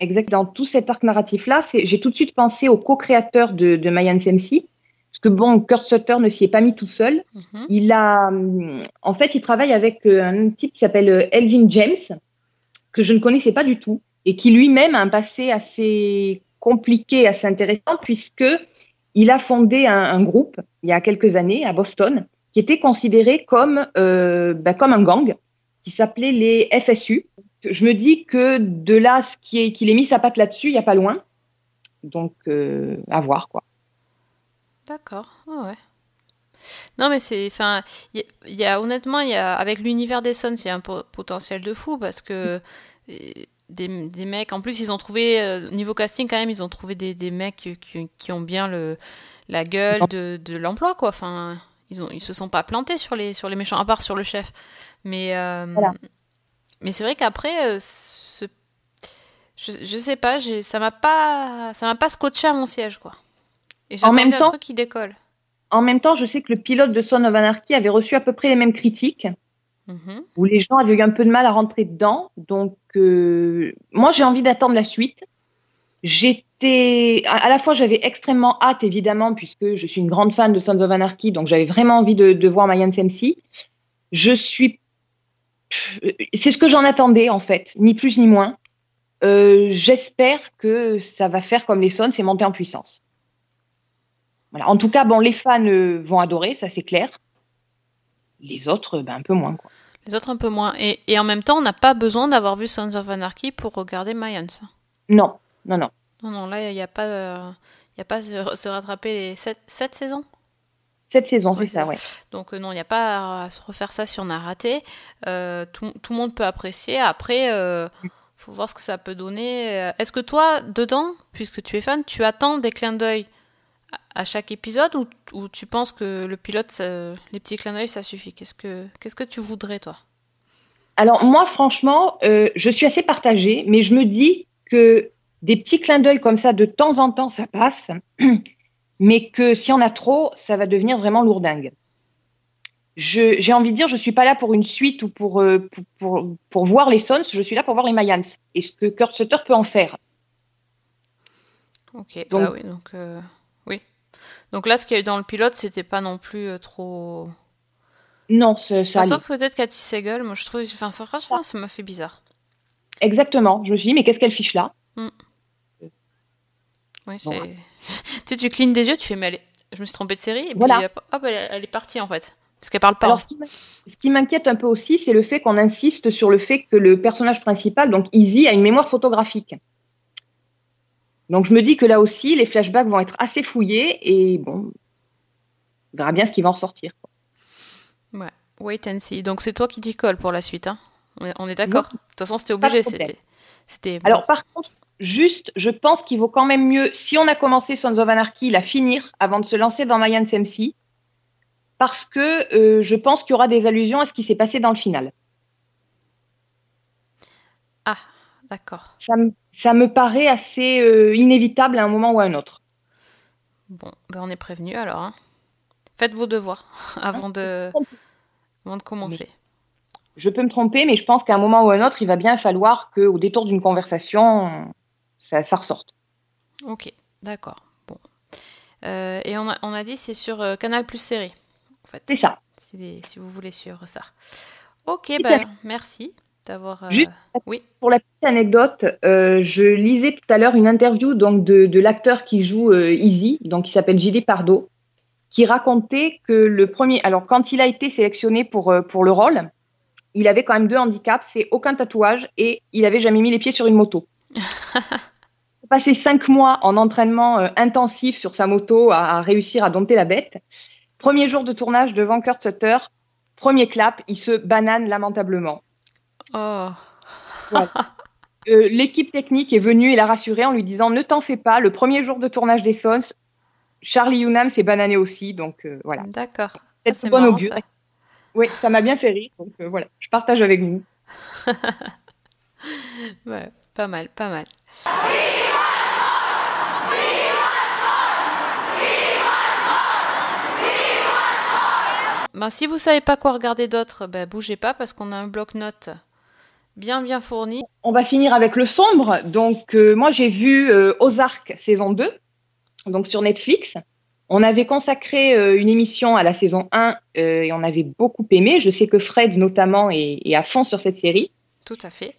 Exact. Dans tout cet arc narratif-là, j'ai tout de suite pensé au co-créateur de, de Mayan MC, parce que bon, Kurt Sutter ne s'y est pas mis tout seul. Mhm. Il a, en fait, il travaille avec euh, un type qui s'appelle euh, Elvin James, que je ne connaissais pas du tout, et qui lui-même a un passé assez compliqué, assez intéressant, puisque il a fondé un, un groupe il y a quelques années à Boston, qui était considéré comme, euh, ben, comme un gang, qui s'appelait les FSU. Je me dis que de là, ce qui est, qu'il ait mis sa patte là-dessus, il n'y a pas loin. Donc, euh, à voir, quoi. D'accord, ah ouais. Non mais c'est, enfin, il y, y a honnêtement, il y a avec l'univers des Suns, il y a un po- potentiel de fou parce que euh, des, des mecs, en plus ils ont trouvé euh, niveau casting quand même, ils ont trouvé des, des mecs qui, qui, qui ont bien le la gueule de, de l'emploi quoi. Enfin, ils ont ils se sont pas plantés sur les sur les méchants à part sur le chef. Mais euh, Voilà. mais c'est vrai qu'après, euh, ce, je, je sais pas, j'ai- ça m'a pas ça m'a pas scotché à mon siège quoi. Et En même j'attendais un temps- truc qui décolle. En même temps, je sais que le pilote de Son of Anarchy avait reçu à peu près les mêmes critiques, Mhm. où les gens avaient eu un peu de mal à rentrer dedans. Donc, euh, moi, j'ai envie d'attendre la suite. J'étais, à, à la fois, j'avais extrêmement hâte, évidemment, puisque je suis une grande fan de Sons of Anarchy, donc j'avais vraiment envie de, de voir Mayan MC. Je suis, c'est ce que j'en attendais, en fait, ni plus ni moins. Euh, J'espère que ça va faire comme les Sons, c'est monter en puissance. Voilà. En tout cas, bon, les fans euh, vont adorer, ça c'est clair. Les autres, ben, un peu moins. Quoi. Les autres un peu moins. Et, et en même temps, on n'a pas besoin d'avoir vu Sons of Anarchy pour regarder Mayans. Non, non, non. Non, non, là, il n'y a pas, euh, il y a pas se, rattraper les 7, saisons? Cette saison, c'est Oui, ça, ouais. Donc euh, non, il n'y a pas à se refaire ça si on a raté. Euh, tout, tout le monde peut apprécier. Après, euh, faut voir ce que ça peut donner. Est-ce que toi, dedans, puisque tu es fan, tu attends des clins d'œil à, chaque épisode ou, ou tu penses que le pilote, ça- les petits clins d'œil, ça suffit? Qu'est-ce que qu'est-ce que tu voudrais toi? Alors moi, franchement, je suis assez partagée, mais je me dis que des petits clins d'œil comme ça, de temps en temps, ça passe, mais que si on a trop, ça va devenir vraiment lourdingue. Je- J'ai envie de dire, je suis pas là pour une suite ou pour, euh, pour, pour, pour voir les Sons, je suis là pour voir les Mayans et ce que Kurt Sutter peut en faire. Ok, Donc- bah oui, donc euh, oui. Donc là, ce qu'il y a eu dans le pilote, c'était pas non plus euh, trop. Non, ça, ça Enfin, sauf peut-être Cathy Segal, moi je trouve. Enfin, ça, franchement, ça m'a fait bizarre. Exactement. Je me suis dit, mais qu'est-ce qu'elle fiche là? Oui, c'est. tu sais, tu clignes des yeux, tu fais, mais est- je me suis trompée de série, et Voilà. puis hop, hop, elle, est partie en fait. Parce qu'elle parle pas. Alors, ce qui m'in- ce qui m'inquiète un peu aussi, c'est le fait qu'on insiste sur le fait que le personnage principal, donc Izzy, a une mémoire photographique. Donc, je me dis que là aussi, les flashbacks vont être assez fouillés et bon, on verra bien ce qui va en ressortir. Ouais, wait and see. Donc c'est toi qui t'y colle pour la suite, hein On est, d'accord? De toute façon, c'était obligé. C'était. Alors, par contre, juste, je pense qu'il vaut quand même mieux, si on a commencé Sons of Anarchy, la finir avant de se lancer dans Mayans MC, parce que euh, je pense qu'il y aura des allusions à ce qui s'est passé dans le final. Ah, d'accord. Ça me, ça me paraît assez euh, inévitable à un moment ou à un autre. Bon, ben on est prévenu alors. Hein. Faites vos devoirs avant de, avant de commencer. Je peux me tromper, mais je pense qu'à un moment ou à un autre, il va bien falloir qu'au détour d'une conversation, ça, ça ressorte. Ok, d'accord. Bon. Euh, et on a, on a dit c'est sur euh, Canal Plus Série, en fait. C'est ça. Si, les- si vous voulez suivre ça. Ok, fait. merci d'avoir. euh, Juste- Oui. Pour la petite anecdote, euh, je lisais tout à l'heure une interview donc de, de l'acteur qui joue Easy, donc qui s'appelle J.D. Pardo, qui racontait que le premier, alors quand il a été sélectionné pour pour le rôle, il avait quand même deux handicaps, c'est aucun tatouage et il avait jamais mis les pieds sur une moto. Passé cinq mois en entraînement euh, intensif sur sa moto à, à réussir à dompter la bête. Premier jour de tournage devant Kurt Sutter, premier clap, il se banane lamentablement. Oh, Euh, L'équipe technique est venue et l'a rassuré en lui disant ne t'en fais pas, le premier jour de tournage des Sons, Charlie Hunnam s'est banané aussi, donc euh, voilà. d'accord. C'est bon marrant, augure. ça. Oui, ça m'a bien fait rire, donc voilà, je partage avec vous. Ouais, pas mal, pas mal. Ben, si vous savez pas quoi regarder d'autre, ben, bougez pas parce qu'on a un bloc-notes bien bien fourni. On va finir avec le sombre. Donc euh, moi j'ai vu euh, Ozark saison 2, donc sur Netflix. On avait consacré euh, une émission à la saison 1 euh, et on avait beaucoup aimé. Je sais que Fred notamment est, est à fond sur cette série. Tout à fait.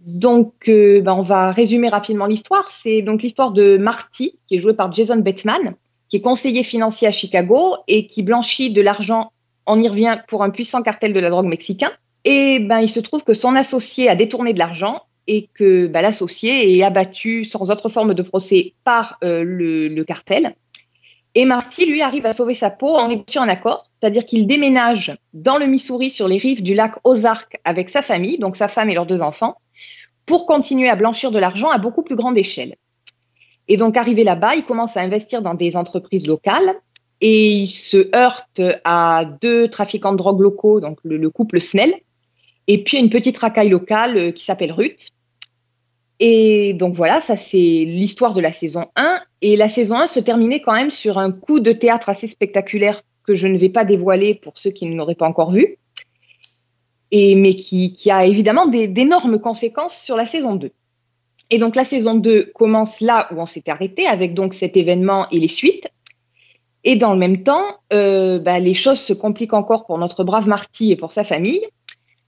Donc, euh, ben, on va résumer rapidement l'histoire. C'est donc l'histoire de Marty, qui est joué par Jason Bateman, qui est conseiller financier à Chicago et qui blanchit de l'argent, on y revient, pour un puissant cartel de la drogue mexicain. Et ben, il se trouve que son associé a détourné de l'argent et que ben, l'associé est abattu sans autre forme de procès par euh, le, le cartel. Et Marty, lui, arrive à sauver sa peau en négociant un accord, c'est-à-dire qu'il déménage dans le Missouri sur les rives du lac Ozark avec sa famille, donc sa femme et leurs deux enfants, pour continuer à blanchir de l'argent à beaucoup plus grande échelle. Et donc, arrivé là-bas, il commence à investir dans des entreprises locales et il se heurte à deux trafiquants de drogue locaux, donc le, le couple Snell, et puis une petite racaille locale euh, qui s'appelle Ruth. Et donc voilà, ça c'est l'histoire de la saison 1. Et la saison 1 se terminait quand même sur un coup de théâtre assez spectaculaire que je ne vais pas dévoiler pour ceux qui ne l'auraient pas encore vu, mais qui, a évidemment d'énormes conséquences sur la saison 2. Et donc la saison 2 commence là où on s'était arrêté, avec donc cet événement et les suites. Et dans le même temps, euh, bah, les choses se compliquent encore pour notre brave Marty et pour sa famille.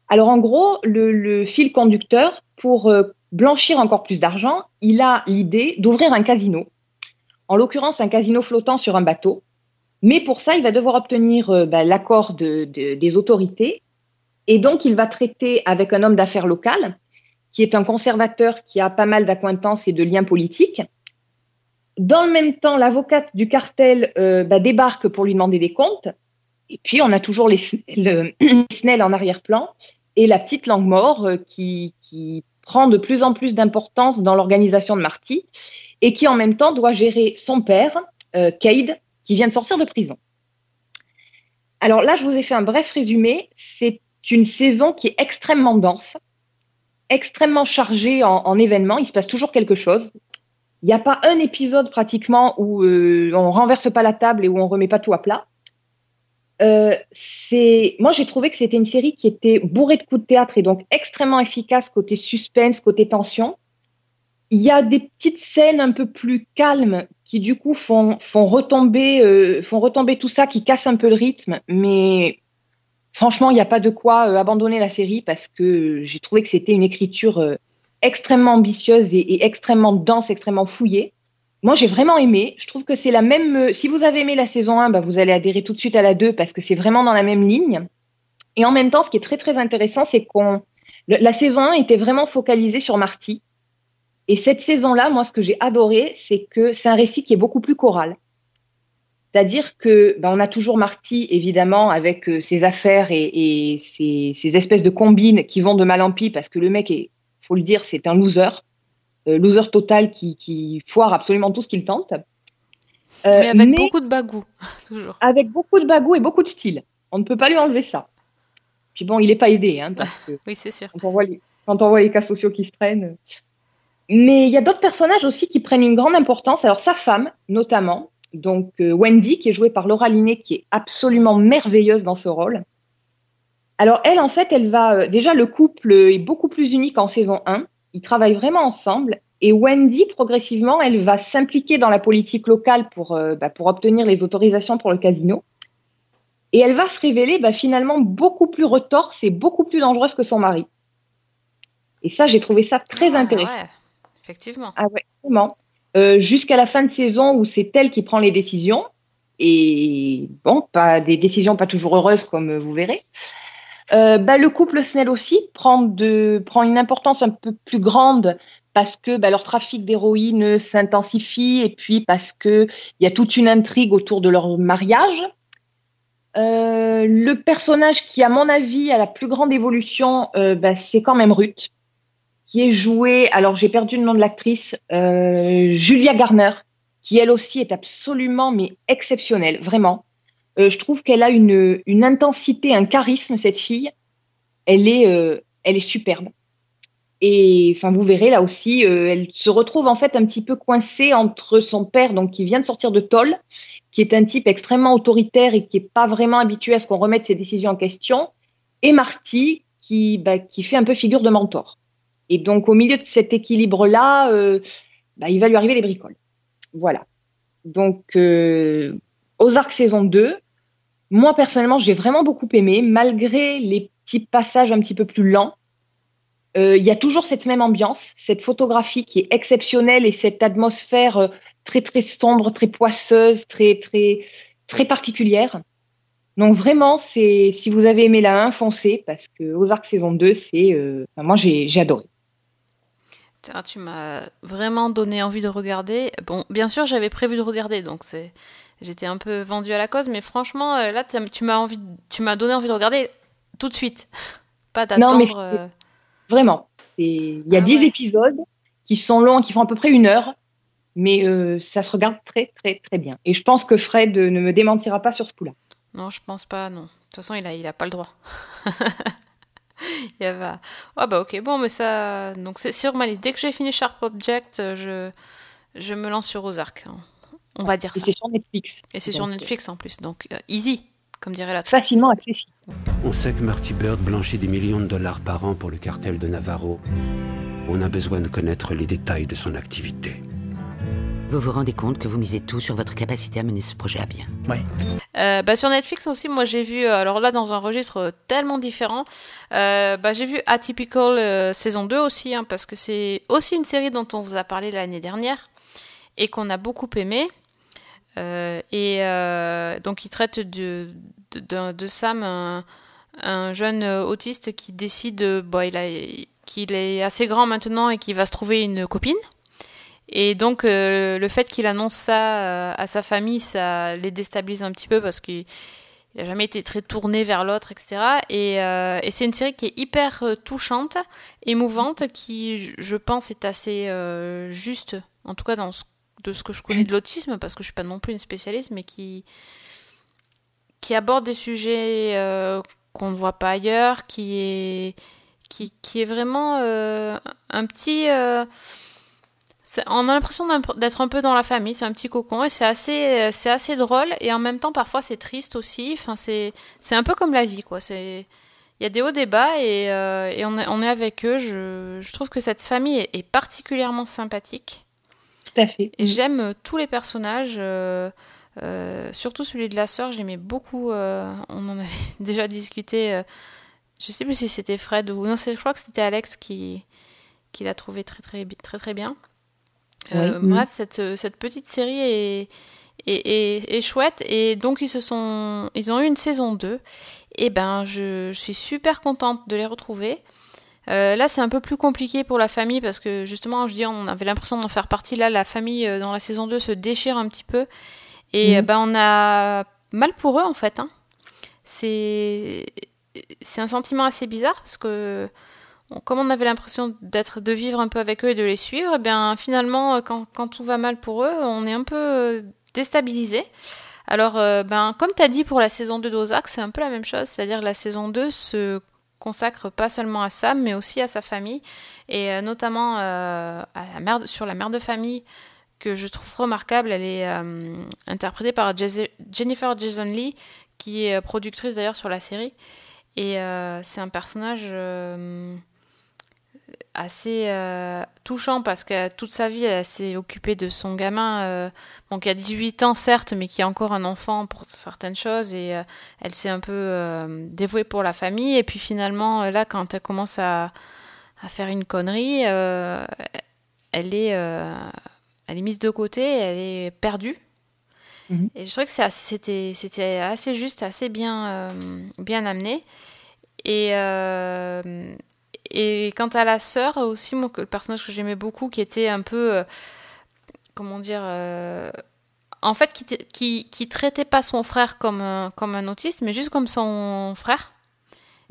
Alors en gros, le, le fil conducteur, pour euh, blanchir encore plus d'argent, il a l'idée d'ouvrir un casino, en l'occurrence un casino flottant sur un bateau. Mais pour ça, il va devoir obtenir euh, bah, l'accord de, de- des autorités. Et donc, il va traiter avec un homme d'affaires local, qui est un conservateur qui a pas mal d'acquaintances et de liens politiques. Dans le même temps, l'avocate du cartel euh, bah, débarque pour lui demander des comptes. Et puis, on a toujours les Snell, en arrière-plan et la petite Langmore euh, qui, qui prend de plus en plus d'importance dans l'organisation de Marty et qui en même temps doit gérer son père, euh, Cade, qui vient de sortir de prison. Alors là, je vous ai fait un bref résumé. C'est une saison qui est extrêmement dense, extrêmement chargée en, en événements. Il se passe toujours quelque chose. Il n'y a pas un épisode pratiquement où euh, on renverse pas la table et où on remet pas tout à plat. Euh, moi j'ai trouvé que c'était une série qui était bourrée de coups de théâtre et donc extrêmement efficace côté suspense, côté tension. Il y a des petites scènes un peu plus calmes qui du coup font, font retomber, euh, font retomber tout ça, qui cassent un peu le rythme. Mais franchement, il n'y a pas de quoi euh, abandonner la série parce que j'ai trouvé que c'était une écriture euh, extrêmement ambitieuse et, et, extrêmement dense, extrêmement fouillée. Moi, j'ai vraiment aimé. Je trouve que c'est la même. Euh, si vous avez aimé la saison 1, bah, vous allez adhérer tout de suite à la 2 parce que c'est vraiment dans la même ligne. Et en même temps, ce qui est très très intéressant, c'est qu'on la saison 1 était vraiment focalisée sur Marty. Et cette saison-là, moi, ce que j'ai adoré, c'est que c'est un récit qui est beaucoup plus choral. C'est-à-dire que ben, on a toujours Marty, évidemment, avec euh, ses affaires et, et ses, ses, espèces de combines qui vont de mal en pis parce que le mec est, faut le dire, c'est un loser, euh, loser total qui, qui, foire absolument tout ce qu'il tente. Euh, mais avec mais beaucoup de bagou, toujours. Avec beaucoup de bagou et beaucoup de style. On ne peut pas lui enlever ça. Puis bon, il n'est pas aidé, hein, parce que oui, c'est sûr. Quand on, voit les, quand on voit les cas sociaux qui se prennent. Mais il y a d'autres personnages aussi qui prennent une grande importance. Alors sa femme, notamment, donc euh, Wendy, qui est jouée par Laura Linney, qui est absolument merveilleuse dans ce rôle. Alors elle, en fait, elle va euh, déjà le couple est beaucoup plus unique en saison 1. Ils travaillent vraiment ensemble. Et Wendy, progressivement, elle va s'impliquer dans la politique locale pour, euh, bah, pour obtenir les autorisations pour le casino. Et elle va se révéler bah, finalement beaucoup plus retorse et beaucoup plus dangereuse que son mari. Et ça, j'ai trouvé ça très ah, intéressant. Ouais, effectivement. Ah ouais. Euh, Jusqu'à la fin de saison où c'est elle qui prend les décisions. Et bon, pas des décisions pas toujours heureuses comme vous verrez. Euh, bah, le couple Snell aussi prend, de, prend une importance un peu plus grande parce que bah, leur trafic d'héroïne s'intensifie et puis parce que il y a toute une intrigue autour de leur mariage. Euh, le personnage qui, à mon avis, a la plus grande évolution, bah, c'est quand même Ruth, qui est jouée. Alors j'ai perdu le nom de l'actrice, euh, Julia Garner, qui elle aussi est absolument mais exceptionnelle, vraiment. Euh, je trouve qu'elle a une, une intensité, un charisme cette fille. Elle est, euh, elle est superbe. Et enfin, vous verrez là aussi, euh, elle se retrouve en fait un petit peu coincée entre son père, donc qui vient de sortir de tôle, qui est un type extrêmement autoritaire et qui est pas vraiment habitué à ce qu'on remette ses décisions en question, et Marty, qui, bah, qui fait un peu figure de mentor. Et donc, au milieu de cet équilibre-là, euh, bah, il va lui arriver des bricoles. Voilà. Donc, euh, Ozark saison 2, moi personnellement, j'ai vraiment beaucoup aimé, malgré les petits passages un petit peu plus lents il euh, y a toujours cette même ambiance, cette photographie qui est exceptionnelle et cette atmosphère euh, très très sombre, très poisseuse, très très très particulière. Donc vraiment, c'est si vous avez aimé la 1, foncez parce que Ozark saison 2, c'est moi j'ai adoré. Tu m'as vraiment donné envie de regarder. Bon, bien sûr, j'avais prévu de regarder, donc c'est j'étais un peu vendue à la cause, mais franchement, là, tu m'as envie, tu m'as donné envie de regarder tout de suite, pas d'attendre. Vraiment. Il y a ah dix ouais. épisodes qui sont longs, qui font à peu près une heure, mais euh, ça se regarde très, très, très bien. Et je pense que Fred ne me démentira pas sur ce coup-là. Non, je pense pas, non. De toute façon, il a, il a pas le droit. il va. Oh bah ok, bon, mais ça. Donc c'est sur ma liste. Dès que j'ai fini Sharp Object, je, je me lance sur Ozark. On va dire Et ça. c'est sur Netflix. Et c'est sur Netflix en plus, donc uh, easy, comme dirait la Facilement accessible. On sait que Marty Bird blanchit des millions de dollars par an pour le cartel de Navarro. On a besoin de connaître les détails de son activité. Vous vous rendez compte que vous misez tout sur votre capacité à mener ce projet à bien Oui. Euh, bah, sur Netflix aussi, moi j'ai vu, alors là dans un registre tellement différent, euh, bah, j'ai vu Atypical euh, saison 2 aussi, hein, parce que c'est aussi une série dont on vous a parlé l'année dernière et qu'on a beaucoup aimé. Euh, et euh, donc il traite de, de, de Sam, un, un, jeune autiste qui décide bon, il a, qu'il est assez grand maintenant et qu'il va se trouver une copine. Et donc, euh, le fait qu'il annonce ça euh, à sa famille, ça les déstabilise un petit peu parce qu'il n'a jamais été très tourné vers l'autre, etc. Et, euh, et c'est une série qui est hyper touchante, émouvante, qui, je pense, est assez juste, en tout cas dans ce- de ce que je connais de l'autisme, parce que je suis pas non plus une spécialiste, mais qui, qui aborde des sujets qu'on ne voit pas ailleurs, qui est, qui, qui est vraiment un petit... euh, on a l'impression d'être un peu dans la famille, c'est un petit cocon et c'est assez, c'est assez drôle et en même temps parfois c'est triste aussi. Enfin, c'est, c'est un peu comme la vie quoi. C'est, il y a des hauts des bas et, euh, et on, est, on est avec eux. Je, je trouve que cette famille est, est particulièrement sympathique Tout à fait. et j'aime euh, tous les personnages. euh, euh, surtout celui de la sœur, j'aimais beaucoup. euh, on en avait déjà discuté. euh, je sais plus si c'était Fred ou non, je crois que c'était Alex qui, qui l'a trouvé très très bi- très très bien. Euh, Oui. Bref, cette, euh, cette petite série est, est, est- est chouette et donc ils se sont ils ont eu une saison 2 et ben je, je suis super contente de les retrouver. Euh, là, c'est un peu plus compliqué pour la famille parce que justement, je dis, on avait l'impression d'en faire partie. Là, la famille dans la saison 2 se déchire un petit peu. Et Mhm. ben, on a mal pour eux en fait. hein. C'est un sentiment assez bizarre parce que comme on avait l'impression d'être de vivre un peu avec eux et de les suivre, eh bien finalement, euh, quand, tout va mal pour eux, on est un peu euh, déstabilisé. Alors, euh, ben, comme tu as dit pour la saison 2 d'Ozark, c'est un peu la même chose, c'est-à-dire la saison 2 se consacre pas seulement à Sam, mais aussi à sa famille, et notamment à la mère de- sur la mère de famille, que je trouve remarquable. Elle est interprétée par Jennifer Jason Lee, qui est productrice d'ailleurs sur la série. Et c'est un personnage assez euh, touchant parce que toute sa vie, elle s'est occupée de son gamin, euh, bon, qui a 18 ans certes, mais qui est encore un enfant pour certaines choses. Et euh, elle s'est un peu dévouée pour la famille. Et puis finalement, là, quand elle commence à, à faire une connerie, elle, est, elle est mise de côté, elle est perdue. Mhm. Et je trouvais que assez- c'était c'était assez juste, assez bien, bien amené. Et, euh, et quant à la sœur aussi, moi, le personnage que j'aimais beaucoup, qui était un peu, euh, comment dire, euh, en fait, qui, qui, qui traitait pas son frère comme un, comme un autiste, mais juste comme son frère.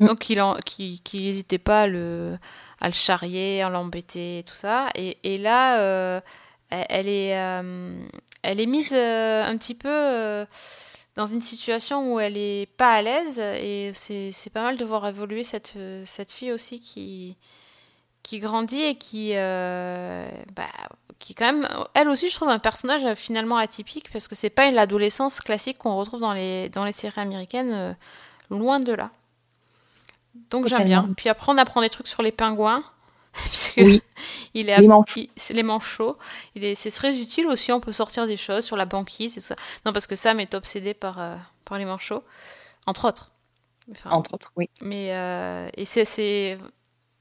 Mm. Donc, il en, qui, qui n'hésitait pas à le, à le charrier, à l'embêter, et tout ça. Et, et là, euh, elle, est, elle est mise un petit peu dans une situation où elle est pas à l'aise et c'est pas mal de voir évoluer cette, cette fille aussi qui, qui grandit et qui, euh, bah, qui quand même, elle aussi je trouve un personnage finalement atypique parce que c'est pas l'adolescence classique qu'on retrouve dans les, dans les séries américaines, euh, loin de là. Donc j'aime bien. Puis après on apprend des trucs sur les pingouins. Puisque Oui. il est Les manchots. il- c'est les manchots. Il est, c'est très utile aussi. On peut sortir des choses sur la banquise et tout ça. Non, parce que Sam est obsédé par, euh, par les manchots, entre autres. Enfin, Entre autres, oui. mais euh, et c'est c'est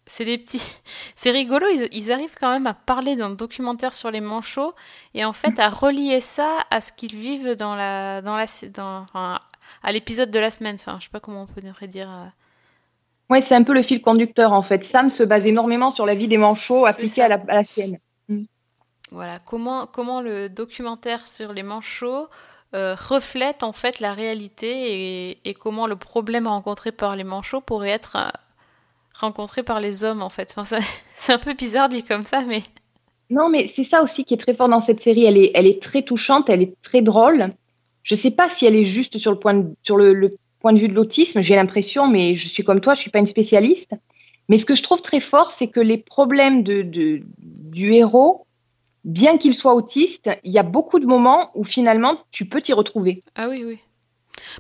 c'est des petits c'est rigolo ils, ils arrivent quand même à parler d'un documentaire sur les manchots et en fait à relier ça à ce qu'ils vivent dans la dans la dans enfin, à l'épisode de la semaine enfin je sais pas comment on pourrait dire Ouais, c'est un peu le fil conducteur en fait. Sam se base énormément sur la vie des manchots appliquée à la, à la sienne. voilà comment comment le documentaire sur les manchots euh, reflète en fait la réalité et, et comment le problème rencontré par les manchots pourrait être euh, rencontré par les hommes en fait enfin, c'est un peu bizarre dit comme ça mais Non, mais c'est ça aussi qui est très fort dans cette série. Elle est, elle est très touchante, elle est très drôle. Je sais pas si elle est juste sur le point de, sur le, le point de vue de l'autisme, j'ai l'impression, mais je suis comme toi, je suis pas une spécialiste. Mais ce que je trouve très fort, c'est que les problèmes de, de- du héros, bien qu'il soit autiste, il y a beaucoup de moments où finalement tu peux t'y retrouver. Ah oui, oui.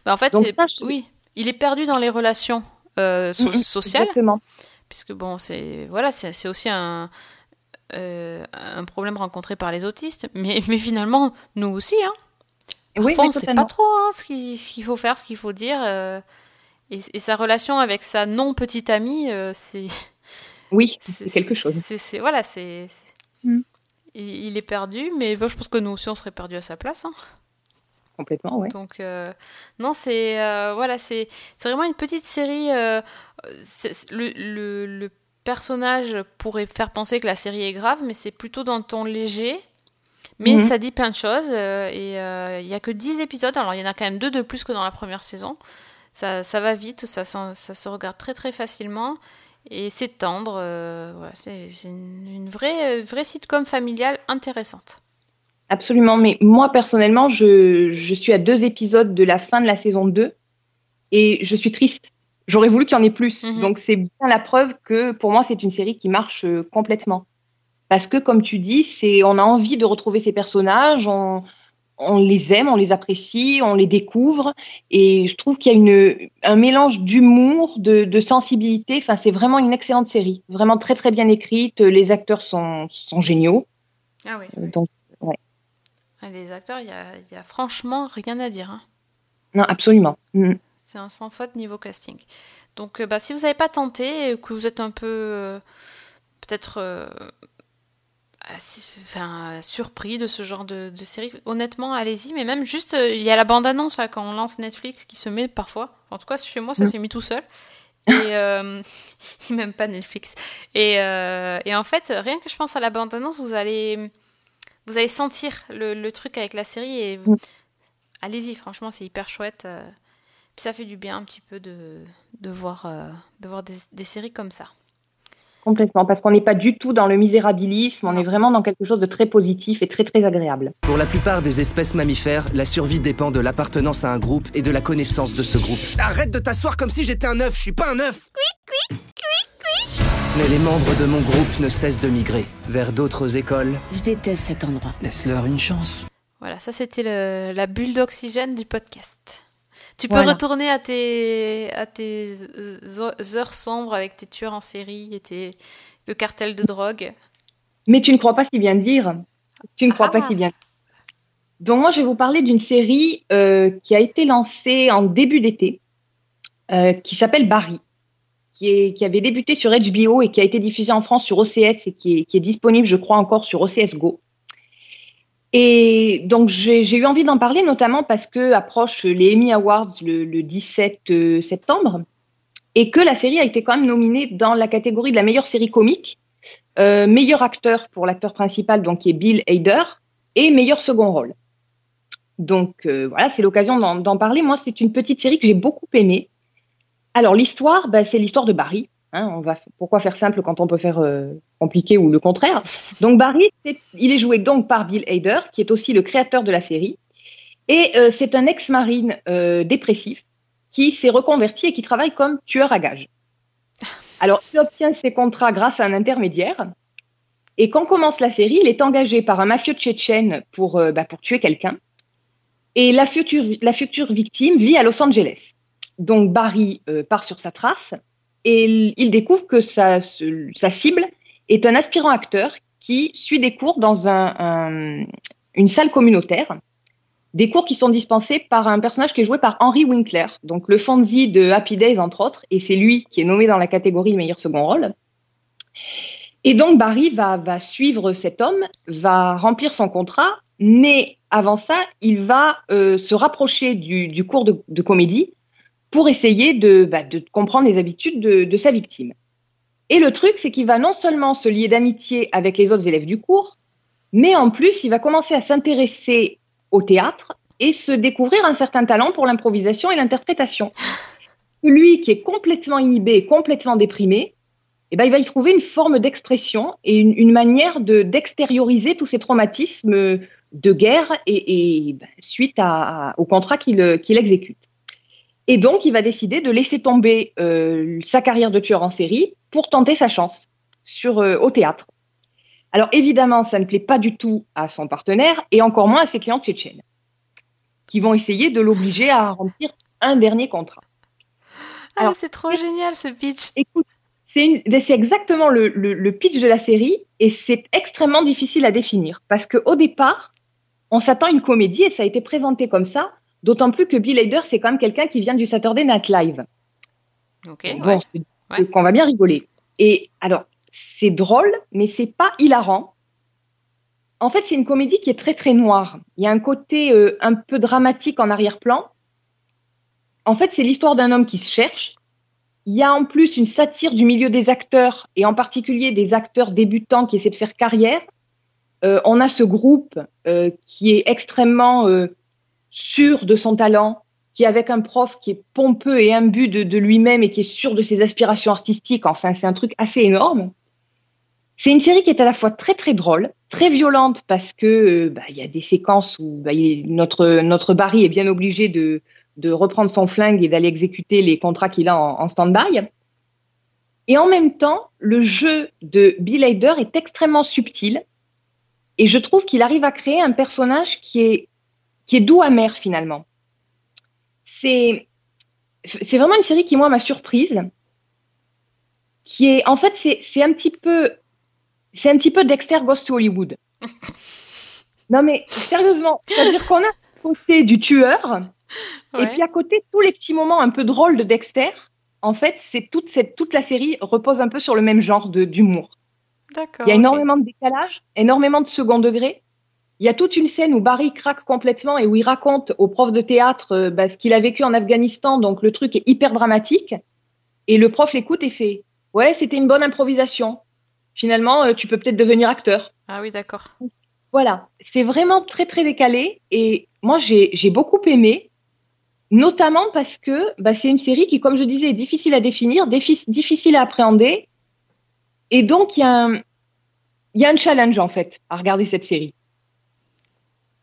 Bah, en fait, Donc c'est- ça, je- oui, il est perdu dans les relations euh, so- sociales, Exactement. puisque bon, c'est voilà, c'est aussi un euh, un problème rencontré par les autistes, mais, mais finalement, nous aussi, hein. Oui, Parfois, oui, on sait totalement. pas trop hein, ce qu'il faut faire, ce qu'il faut dire, euh, et, et sa relation avec sa non petite amie, euh, c'est Oui, c'est quelque chose. c'est- voilà, c'est Mhm. il, il est perdu, mais bon, je pense que nous aussi, on serait perdu à sa place. Hein. Complètement, ouais. Donc euh, non, c'est voilà, c'est vraiment une petite série. le, le, le personnages pourraient faire penser que la série est grave, mais c'est plutôt dans le ton léger. Mais Mhm. ça dit plein de choses. euh, et euh, il y a que 10 épisodes. Alors, il y en a quand même deux de plus que dans la première saison. Ça, ça va vite, ça, ça, ça se regarde très très facilement. Et c'est tendre. euh, voilà, c'est une, une vraie, vraie sitcom familiale intéressante. Absolument, mais moi personnellement, je, je suis à deux épisodes de la fin de la saison 2 et je suis triste. J'aurais voulu qu'il y en ait plus. Mhm. Donc c'est bien la preuve que pour moi, c'est une série qui marche complètement. Parce que comme tu dis, c'est on a envie de retrouver ces personnages, on, on les aime, on les apprécie, on les découvre et je trouve qu'il y a une, un mélange d'humour, de, de sensibilité. Enfin, c'est vraiment une excellente série, vraiment très très bien écrite. Les acteurs sont, sont géniaux. Ah oui. Donc Les acteurs, il y a, il y a franchement rien à dire. hein. non, absolument. Mhm. C'est un sans faute niveau casting. Donc, euh, bah, si vous n'avez pas tenté, que vous êtes un peu euh, peut-être euh, enfin, surpris de ce genre de, de série, honnêtement, allez-y. Mais même juste, euh, il y a la bande-annonce quand on lance Netflix qui se met parfois. En tout cas, chez moi, ça Mm. s'est mis tout seul. Et euh, même pas Netflix. Et, euh, et en fait, rien que je pense à la bande-annonce, vous allez, vous allez sentir le, le truc avec la série et Mm. allez-y. Franchement, c'est hyper chouette. Puis ça fait du bien un petit peu de, de voir, de voir des, des séries comme ça. Complètement, parce qu'on n'est pas du tout dans le misérabilisme, on est vraiment dans quelque chose de très positif et très très agréable. Pour la plupart des espèces mammifères, la survie dépend de l'appartenance à un groupe et de la connaissance de ce groupe. Arrête de t'asseoir comme si j'étais un œuf, je suis pas un œuf Mais les membres de mon groupe ne cessent de migrer vers d'autres écoles, Je déteste cet endroit. Laisse-leur une chance. Voilà, ça c'était le- la bulle d'oxygène du podcast. Tu peux Voilà. retourner à tes, à tes heures sombres avec tes tueurs en série et tes, le cartel de drogue. Mais tu ne crois pas si bien dire. Tu ne crois Ah. pas si bien. Donc moi, je vais vous parler d'une série euh, qui a été lancée en début d'été, euh, qui s'appelle Barry, qui, est, qui avait débuté sur HBO et qui a été diffusée en France sur OCS et qui est, qui est disponible, je crois, encore sur OCS Go. Et donc j'ai eu envie d'en parler notamment parce que approchent les Emmy Awards le, le 17 euh, septembre et que la série a été quand même nominée dans la catégorie de la meilleure série comique euh, meilleur acteur pour l'acteur principal, donc qui est Bill Hader, et meilleur second rôle. Donc euh, voilà, c'est l'occasion d'en d'en parler. Moi, c'est une petite série que j'ai beaucoup aimée. Alors l'histoire, bah, c'est l'histoire de Barry. Hein, on va, pourquoi faire simple quand on peut faire euh, compliqué ou le contraire? Donc Barry, c'est- il est joué donc par Bill Hader, qui est aussi le créateur de la série, et euh, c'est un ex-marine euh, dépressif qui s'est reconverti et qui travaille comme tueur à gages. Alors, il obtient ses contrats grâce à un intermédiaire. Et quand commence la série, il est engagé par un mafieux tchétchène pour, bah, pour tuer quelqu'un. Et la future, la future victime vit à Los Angeles. Donc Barry part sur sa trace et il- découvre que sa, cible est un aspirant acteur qui suit des cours dans un, un- une salle communautaire. Des cours qui sont dispensés par un personnage qui est joué par Henry Winkler, donc le Fonzie de Happy Days entre autres, et c'est lui qui est nommé dans la catégorie meilleur second rôle. Et donc Barry va, suivre cet homme, va remplir son contrat, mais avant ça, il va euh, se rapprocher du, cours de comédie pour essayer de, bah, de comprendre les habitudes de, de sa victime. Et le truc, c'est qu'il va non seulement se lier d'amitié avec les autres élèves du cours, mais en plus, il va commencer à s'intéresser au théâtre et se découvrir un certain talent pour l'improvisation et l'interprétation. Lui qui est complètement inhibé complètement déprimé, eh ben, il va y trouver une forme d'expression et une, une manière de d'extérioriser tous ces traumatismes de guerre et, et ben, suite à, au contrat qu'il exécute. Et donc, il va décider de laisser tomber euh, sa carrière de tueur en série pour tenter sa chance sur, euh, au théâtre. Alors évidemment, ça ne plaît pas du tout à son partenaire et encore moins à ses clients tchétchènes, qui vont essayer de l'obliger à remplir un dernier contrat. Ah, Alors, c'est trop génial ce pitch. Écoute, c'est exactement le, le- le pitch de la série et c'est extrêmement difficile à définir parce qu'au départ, on s'attend à une comédie et ça a été présenté comme ça, d'autant plus que Bill Hader, c'est quand même quelqu'un qui vient du Saturday Night Live. Ok, Bon, ouais. c'est- Ouais. qu'on va bien rigoler. Et alors, c'est drôle, mais c'est pas hilarant. En fait, c'est une comédie qui est très très noire. Il y a un côté euh, un peu dramatique en arrière-plan. En fait, c'est l'histoire d'un homme qui se cherche il y a en plus une satire du milieu des acteurs, et en particulier des acteurs débutants qui essaient de faire carrière. Euh, on a ce groupe euh, qui est extrêmement sûr de son talent, qui est avec un prof qui est pompeux et imbu de, lui-même et qui est sûr de ses aspirations artistiques. Enfin, c'est un truc assez énorme. C'est une série qui est à la fois très très drôle, très violente parce que euh, bah, il y a des séquences où bah, notre notre Barry est bien obligé de de reprendre son flingue et d'aller exécuter les contrats qu'il a en, en stand-by. Et en même temps, le jeu de Bill Hader est extrêmement subtil et je trouve qu'il arrive à créer un personnage qui est qui est doux amer finalement. C'est c'est vraiment une série qui moi m'a surprise qui est en fait c'est un petit peu c'est un petit peu Dexter Goes to Hollywood. non mais sérieusement, c'est-à-dire qu'on a le côté du tueur et puis à côté tous les petits moments un peu drôles de Dexter. En fait, c'est toute cette toute la série repose un peu sur le même genre de d'humour. D'accord. Il y a énormément de décalage, énormément de second degré. Il y a toute une scène où Barry craque complètement et où il raconte au prof de théâtre euh, bah, ce qu'il a vécu en Afghanistan. Donc le truc est hyper dramatique. Et le prof l'écoute et fait Ouais, c'était une bonne improvisation. Finalement, euh, tu peux peut-être devenir acteur. Ah oui, d'accord. Voilà, c'est vraiment très très décalé. Et moi, j'ai beaucoup aimé, notamment parce que bah, c'est une série qui, comme je disais, est difficile à définir, défi- difficile à appréhender. Et donc, il y, a un- il y a un challenge, en fait, à regarder cette série.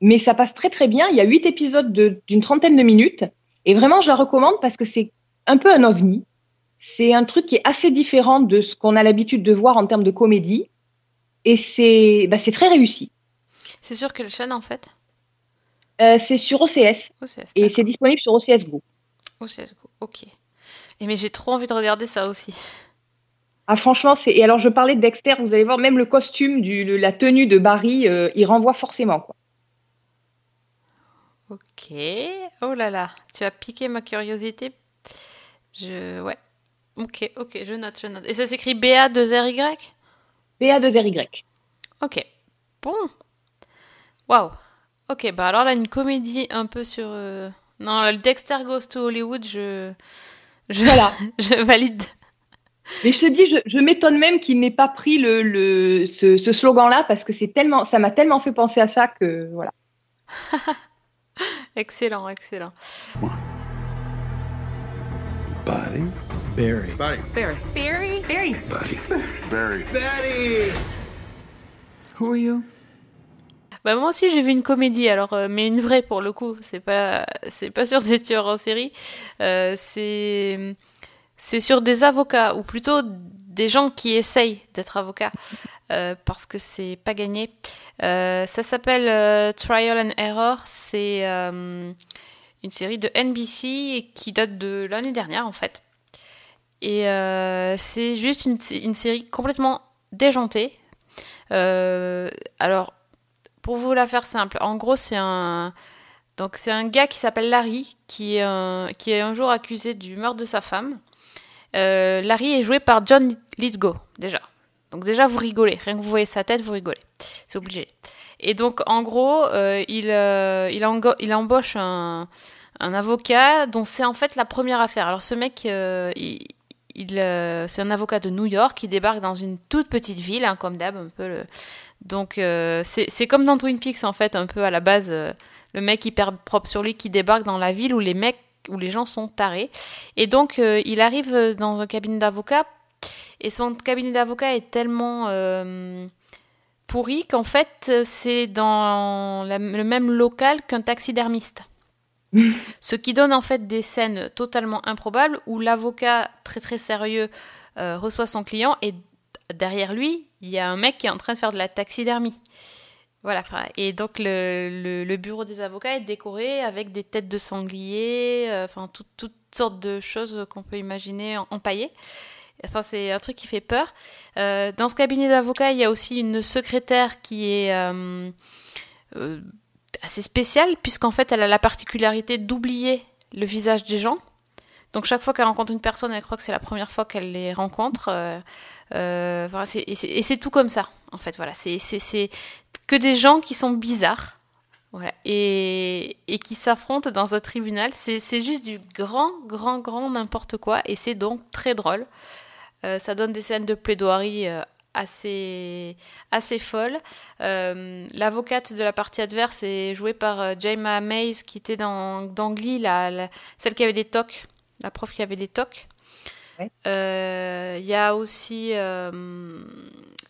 Mais ça passe très très bien. Il y a huit épisodes de- d'une trentaine de minutes. Et vraiment, je la recommande parce que c'est un peu un ovni. C'est un truc qui est assez différent de ce qu'on a l'habitude de voir en termes de comédie. Et c'est bah, très réussi. C'est sur quelle chaîne en fait? Euh, c'est sur OCS OCS. et c'est disponible sur OCS Go. OCS, ok. Et mais j'ai trop envie de regarder ça aussi. Ah franchement, c'est et alors je parlais de Dexter, vous allez voir même le costume du le- la tenue de Barry, euh, il renvoie forcément quoi. Ok. Oh là là, tu as piqué ma curiosité. Je. Ouais. Ok, ok, je note, je note. Et ça s'écrit BA2RY BA2RY. Ok. Bon. Waouh. Ok, bah alors là, une comédie un peu sur. euh, Non, le Dexter Goes to Hollywood, je. Je, Voilà. je valide. Mais je te dis, je, je m'étonne même qu'il n'ait pas pris le, le ce, ce slogan-là parce que c'est tellement, ça m'a tellement fait penser à ça que voilà. Excellent, excellent. Buddy. Barry. Buddy. Barry. Barry Buddy. Barry. Betty! Who are you? Bah moi aussi j'ai vu une comédie alors euh, mais une vraie pour le coup c'est pas c'est pas sur des tueurs en série Euh, c'est c'est sur des avocats ou plutôt des gens qui essayent d'être avocats euh, parce que c'est pas gagné Euh, ça s'appelle euh, Trial and Error c'est euh, une série de NBC qui date de l'année dernière en fait et c'est juste une, série complètement déjantée alors pour vous la faire simple, en gros, c'est un donc c'est un gars qui s'appelle Larry qui est un, qui est un jour accusé du meurtre de sa femme. Larry est joué par John Lithgow déjà. Donc déjà vous rigolez, rien que vous voyez sa tête, vous rigolez. C'est obligé. Et donc en gros, euh, il euh, il, embauche un un avocat dont c'est en fait la première affaire. Alors ce mec, euh, il, c'est un avocat de New York qui débarque dans une toute petite ville, hein, comme d'hab, un peu donc c'est comme dans Twin Peaks en fait, un peu à la base, le mec hyper propre sur lui qui débarque dans la ville où les mecs, où les gens sont tarés. Et donc il arrive dans un cabinet d'avocat et son cabinet d'avocat est tellement euh, pourri qu'en fait c'est dans la- le même local qu'un taxidermiste. Ce qui donne en fait des scènes totalement improbables où l'avocat très très sérieux euh, reçoit son client et derrière lui, il y a un mec qui est en train de faire de la taxidermie. Voilà, et donc le, le- le bureau des avocats est décoré avec des têtes de sanglier, euh, enfin tout- toutes sortes de choses qu'on peut imaginer en- empaillées. Enfin, c'est un truc qui fait peur. Euh, dans ce cabinet d'avocats, il y a aussi une secrétaire qui est euh, euh, assez spéciale, puisqu'en fait, elle a la particularité d'oublier le visage des gens. Donc chaque fois qu'elle rencontre une personne, elle croit que c'est la première fois qu'elle les rencontre. Et c'est tout comme ça, en fait. Voilà, c'est que des gens qui sont bizarres. Et, et qui s'affrontent dans un tribunal. C'est juste du grand, grand, grand n'importe quoi. Et c'est donc très drôle. Euh, ça donne des scènes de plaidoirie euh, assez, assez folles. Euh, L'avocate de la partie adverse est jouée par euh, Jaima Mays, qui était dans, dans Glee, la, la- celle qui avait des tocs, la prof qui avait des tocs. Ouais. Euh, Il y a aussi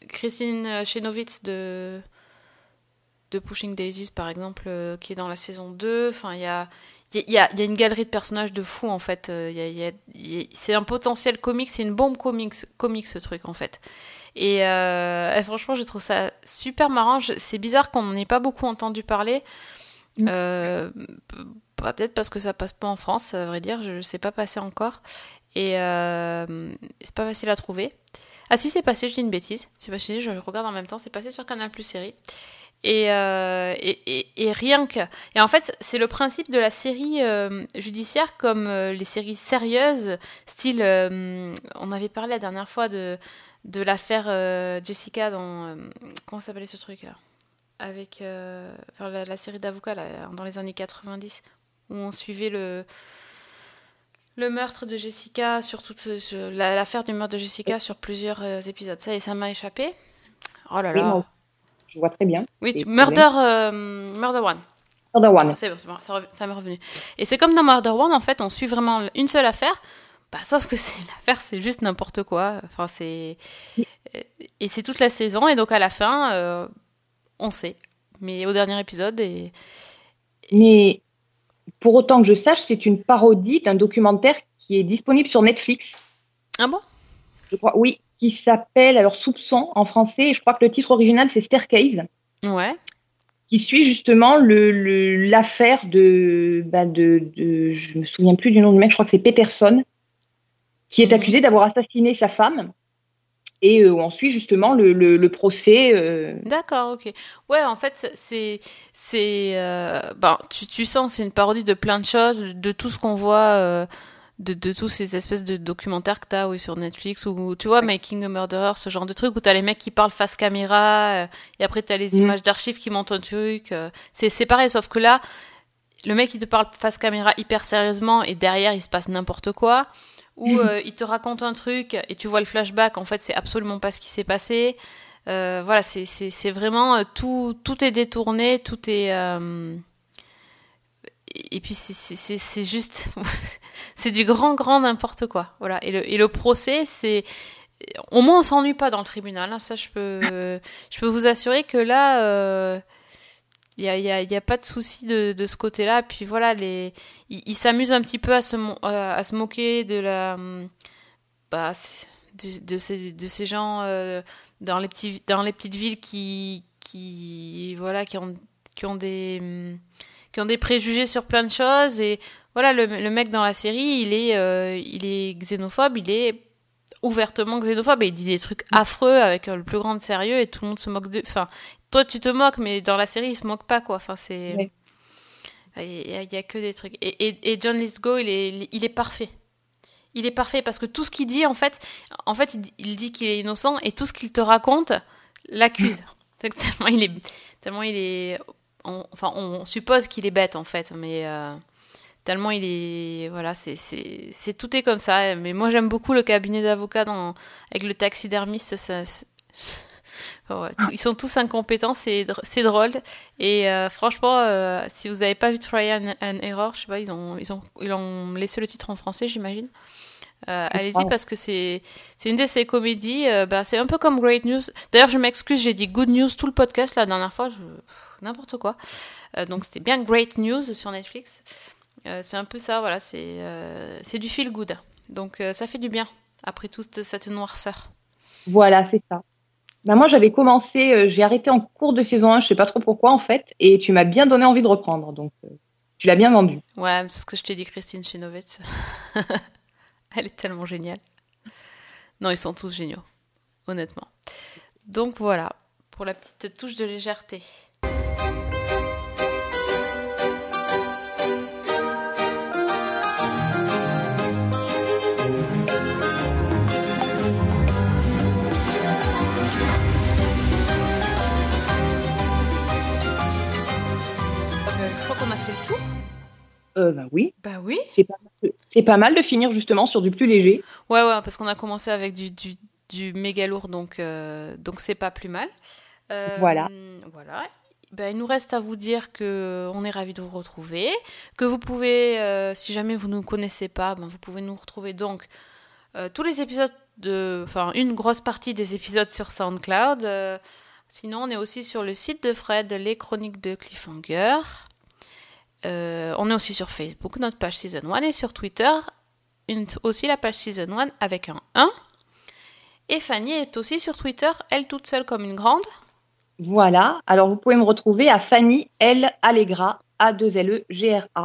Christine Chenowitz de, de Pushing Daisies, par exemple, qui est dans la saison 2. Enfin, il y a, il y, a, y y une galerie de personnages de fous, en fait. Euh, y a- c'est un potentiel comique, c'est une bombe comique, comique, ce truc, en fait. Et, euh, et franchement, je trouve ça super marrant. C'est bizarre qu'on n'en ait pas beaucoup entendu parler. Mm. Euh, Peut-être parce que ça passe pas en France, à vrai dire. Je ne sais pas passer encore. Et euh, c'est pas facile à trouver. Ah si, c'est passé, je dis une bêtise. C'est passé, je le regarde en même temps. C'est passé sur Canal Plus Série. Et, euh, et, et, et rien que... Et en fait, c'est le principe de la série euh, judiciaire comme euh, les séries sérieuses, style... on avait parlé la dernière fois de, de l'affaire Jessica dans... comment s'appelait ce truc-là Avec enfin, la, la série d'avocats dans les années 90, où on suivait le... Le meurtre de Jessica, sur toute l'affaire du meurtre de Jessica sur plusieurs épisodes. Ça, et ça m'a échappé. Oh là là. Je vois très bien. Oui, tu- Murder, euh, Murder One. Murder One. C'est bon, c'est bon, ça, rev- ça m'est revenu. Et c'est comme dans Murder One, en fait, on suit vraiment une seule affaire. Bah, sauf que l'affaire, c'est juste n'importe quoi. Enfin, c'est euh, et c'est toute la saison. Et donc à la fin, euh, on sait. Mais au dernier épisode, et Mais pour autant que je sache, c'est une parodie d'un documentaire qui est disponible sur Netflix. ah bon? Je crois, oui, qui s'appelle alors Soupçon en français. Et je crois que le titre original c'est Staircase, Ouais. qui suit justement le le- l'affaire de, bah, de de je me souviens plus du nom du mec. Je crois que c'est Peterson, qui est Mhm. accusé d'avoir assassiné sa femme. Et euh, on suit justement le, le, le procès. euh, D'accord, ok. Ouais, en fait, c'est, c'est, euh, tu, tu sens, c'est une parodie de plein de choses, de tout ce qu'on voit, euh, de, de tous ces espèces de documentaires que t'as, oui, sur Netflix, ou tu vois, Making a Murderer, ce genre de truc, où t'as les mecs qui parlent face caméra, euh, et après t'as les Mm. images d'archives qui montent un truc. euh, c'est, c'est pareil, sauf que là, le mec il te parle face caméra hyper sérieusement, et derrière il se passe n'importe quoi. Ou Mhm. euh, il te raconte un truc et tu vois le flashback, en fait c'est absolument pas ce qui s'est passé. Voilà, c'est c'est- c'est vraiment tout, tout est détourné, tout est. euh, Et puis c'est- juste. c'est du grand, grand n'importe quoi. Voilà. Et le, et le procès, c'est. Au moins on s'ennuie pas dans le tribunal. hein. Ça, je peux, je peux vous assurer que là. euh, il n'y a, y y a pas de souci de, de ce côté-là. Puis voilà, les, ils s'amusent un petit peu à se, à se moquer de la. Bah, de, de ces, de ces gens euh, dans, les petits, dans les petites villes qui, qui, voilà, qui, ont, qui, ont des, qui ont des préjugés sur plein de choses. Et voilà, le, le mec dans la série, il est, euh, il est xénophobe, il est ouvertement xénophobe et il dit des trucs affreux avec euh, le plus grand sérieux et tout le monde se moque de. Enfin, toi tu te moques, mais dans la série il se moque pas quoi. Enfin, c'est. Ouais. Il y, a- il y a que des trucs. Et, et, et John Lithgow, il est, il est parfait. Il est parfait parce que tout ce qu'il dit, en fait, en fait, il, dit- il dit qu'il est innocent et tout ce qu'il te raconte l'accuse. Tellement il est, tellement il est, on- enfin, on suppose qu'il est bête en fait, mais euh, tellement il est, voilà, c'est, c'est, c'est tout est comme ça. Mais moi, j'aime beaucoup le cabinet d'avocats dans, avec le taxidermiste. Ça, c'est- Enfin, ouais, tout- ils sont tous incompétents, c'est, dr- c'est drôle. Et euh, franchement, euh, si vous n'avez pas vu Try and, Error, je sais pas, ils ont, ils ont, ils ont laissé le titre en français, j'imagine. Euh, allez-y parce que c'est c'est une de ces comédies. euh, bah, c'est un peu comme Great News. D'ailleurs, je m'excuse, j'ai dit Good News tout le podcast la dernière fois. Je... N'importe quoi. Euh, donc c'était bien Great News sur Netflix. Euh, c'est un peu ça, voilà. C'est euh, c'est du feel good. Donc ça fait du bien après toute cette noirceur. Voilà, c'est ça. Bah moi, j'avais commencé, euh, j'ai arrêté en cours de saison 1, je sais pas trop pourquoi en fait, et tu m'as bien donné envie de reprendre, donc euh, tu l'as bien vendu. Ouais, c'est ce que je t'ai dit, Christine Chenowitz. Elle est tellement géniale. Non, ils sont tous géniaux, honnêtement. Donc voilà, pour la petite touche de légèreté. Euh, bah oui, Bah oui. c'est pas, mal- c'est pas mal de finir justement sur du plus léger. Ouais, ouais, parce qu'on a commencé avec du, du, du méga lourd, donc euh, donc c'est pas plus mal. Euh, Voilà. Voilà. Ben, il nous reste à vous dire que on est ravis de vous retrouver, que vous pouvez, euh, si jamais vous ne nous connaissez pas, ben, vous pouvez nous retrouver donc tous les épisodes de, enfin une grosse partie des épisodes sur SoundCloud. sinon, on est aussi sur le site de Fred, les chroniques de Cliffhanger. Euh, on est aussi sur Facebook, notre page Season 1 et sur Twitter, une- aussi la page Season 1 avec un 1. Et Fanny est aussi sur Twitter, elle toute seule comme une grande. Voilà. Alors vous pouvez me retrouver à Fanny L Allegra A 2 L E G R A.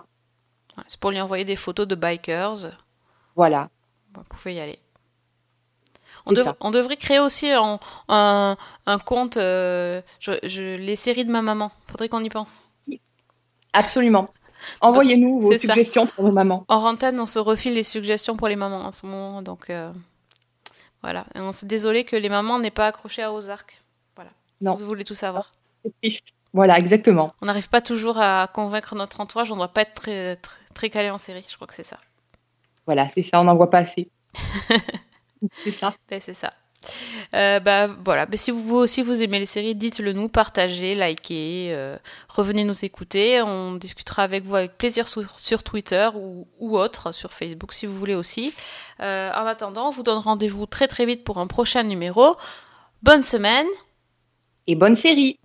Ouais, C'est pour lui envoyer des photos de bikers. Voilà. Vous pouvez y aller. On, dev- devrait créer aussi un, un, un compte, euh, je- je- les séries de ma maman. Faudrait qu'on y pense. Absolument. Envoyez-nous vos ça. suggestions pour nos mamans. Hors antenne, on se refile les suggestions pour les mamans en ce moment. Donc euh, voilà. Et on se désolé que les mamans n'aient pas accroché à Ozark. Voilà. Non. Si vous voulez tout savoir. Voilà, exactement. On n'arrive pas toujours à convaincre notre entourage. On ne doit pas être très, très, très calé en série. Je crois que c'est ça. Voilà, c'est ça, on n'en voit pas assez. c'est ça. Ouais, c'est ça. Euh, bah voilà, bah, si vous, aussi vous aimez les séries, dites-le nous, partagez, likez, euh, revenez nous écouter, on discutera avec vous avec plaisir sur, Twitter ou, autre, sur Facebook si vous voulez aussi. Euh, en attendant, on vous donne rendez-vous très très vite pour un prochain numéro. Bonne semaine Et bonne série.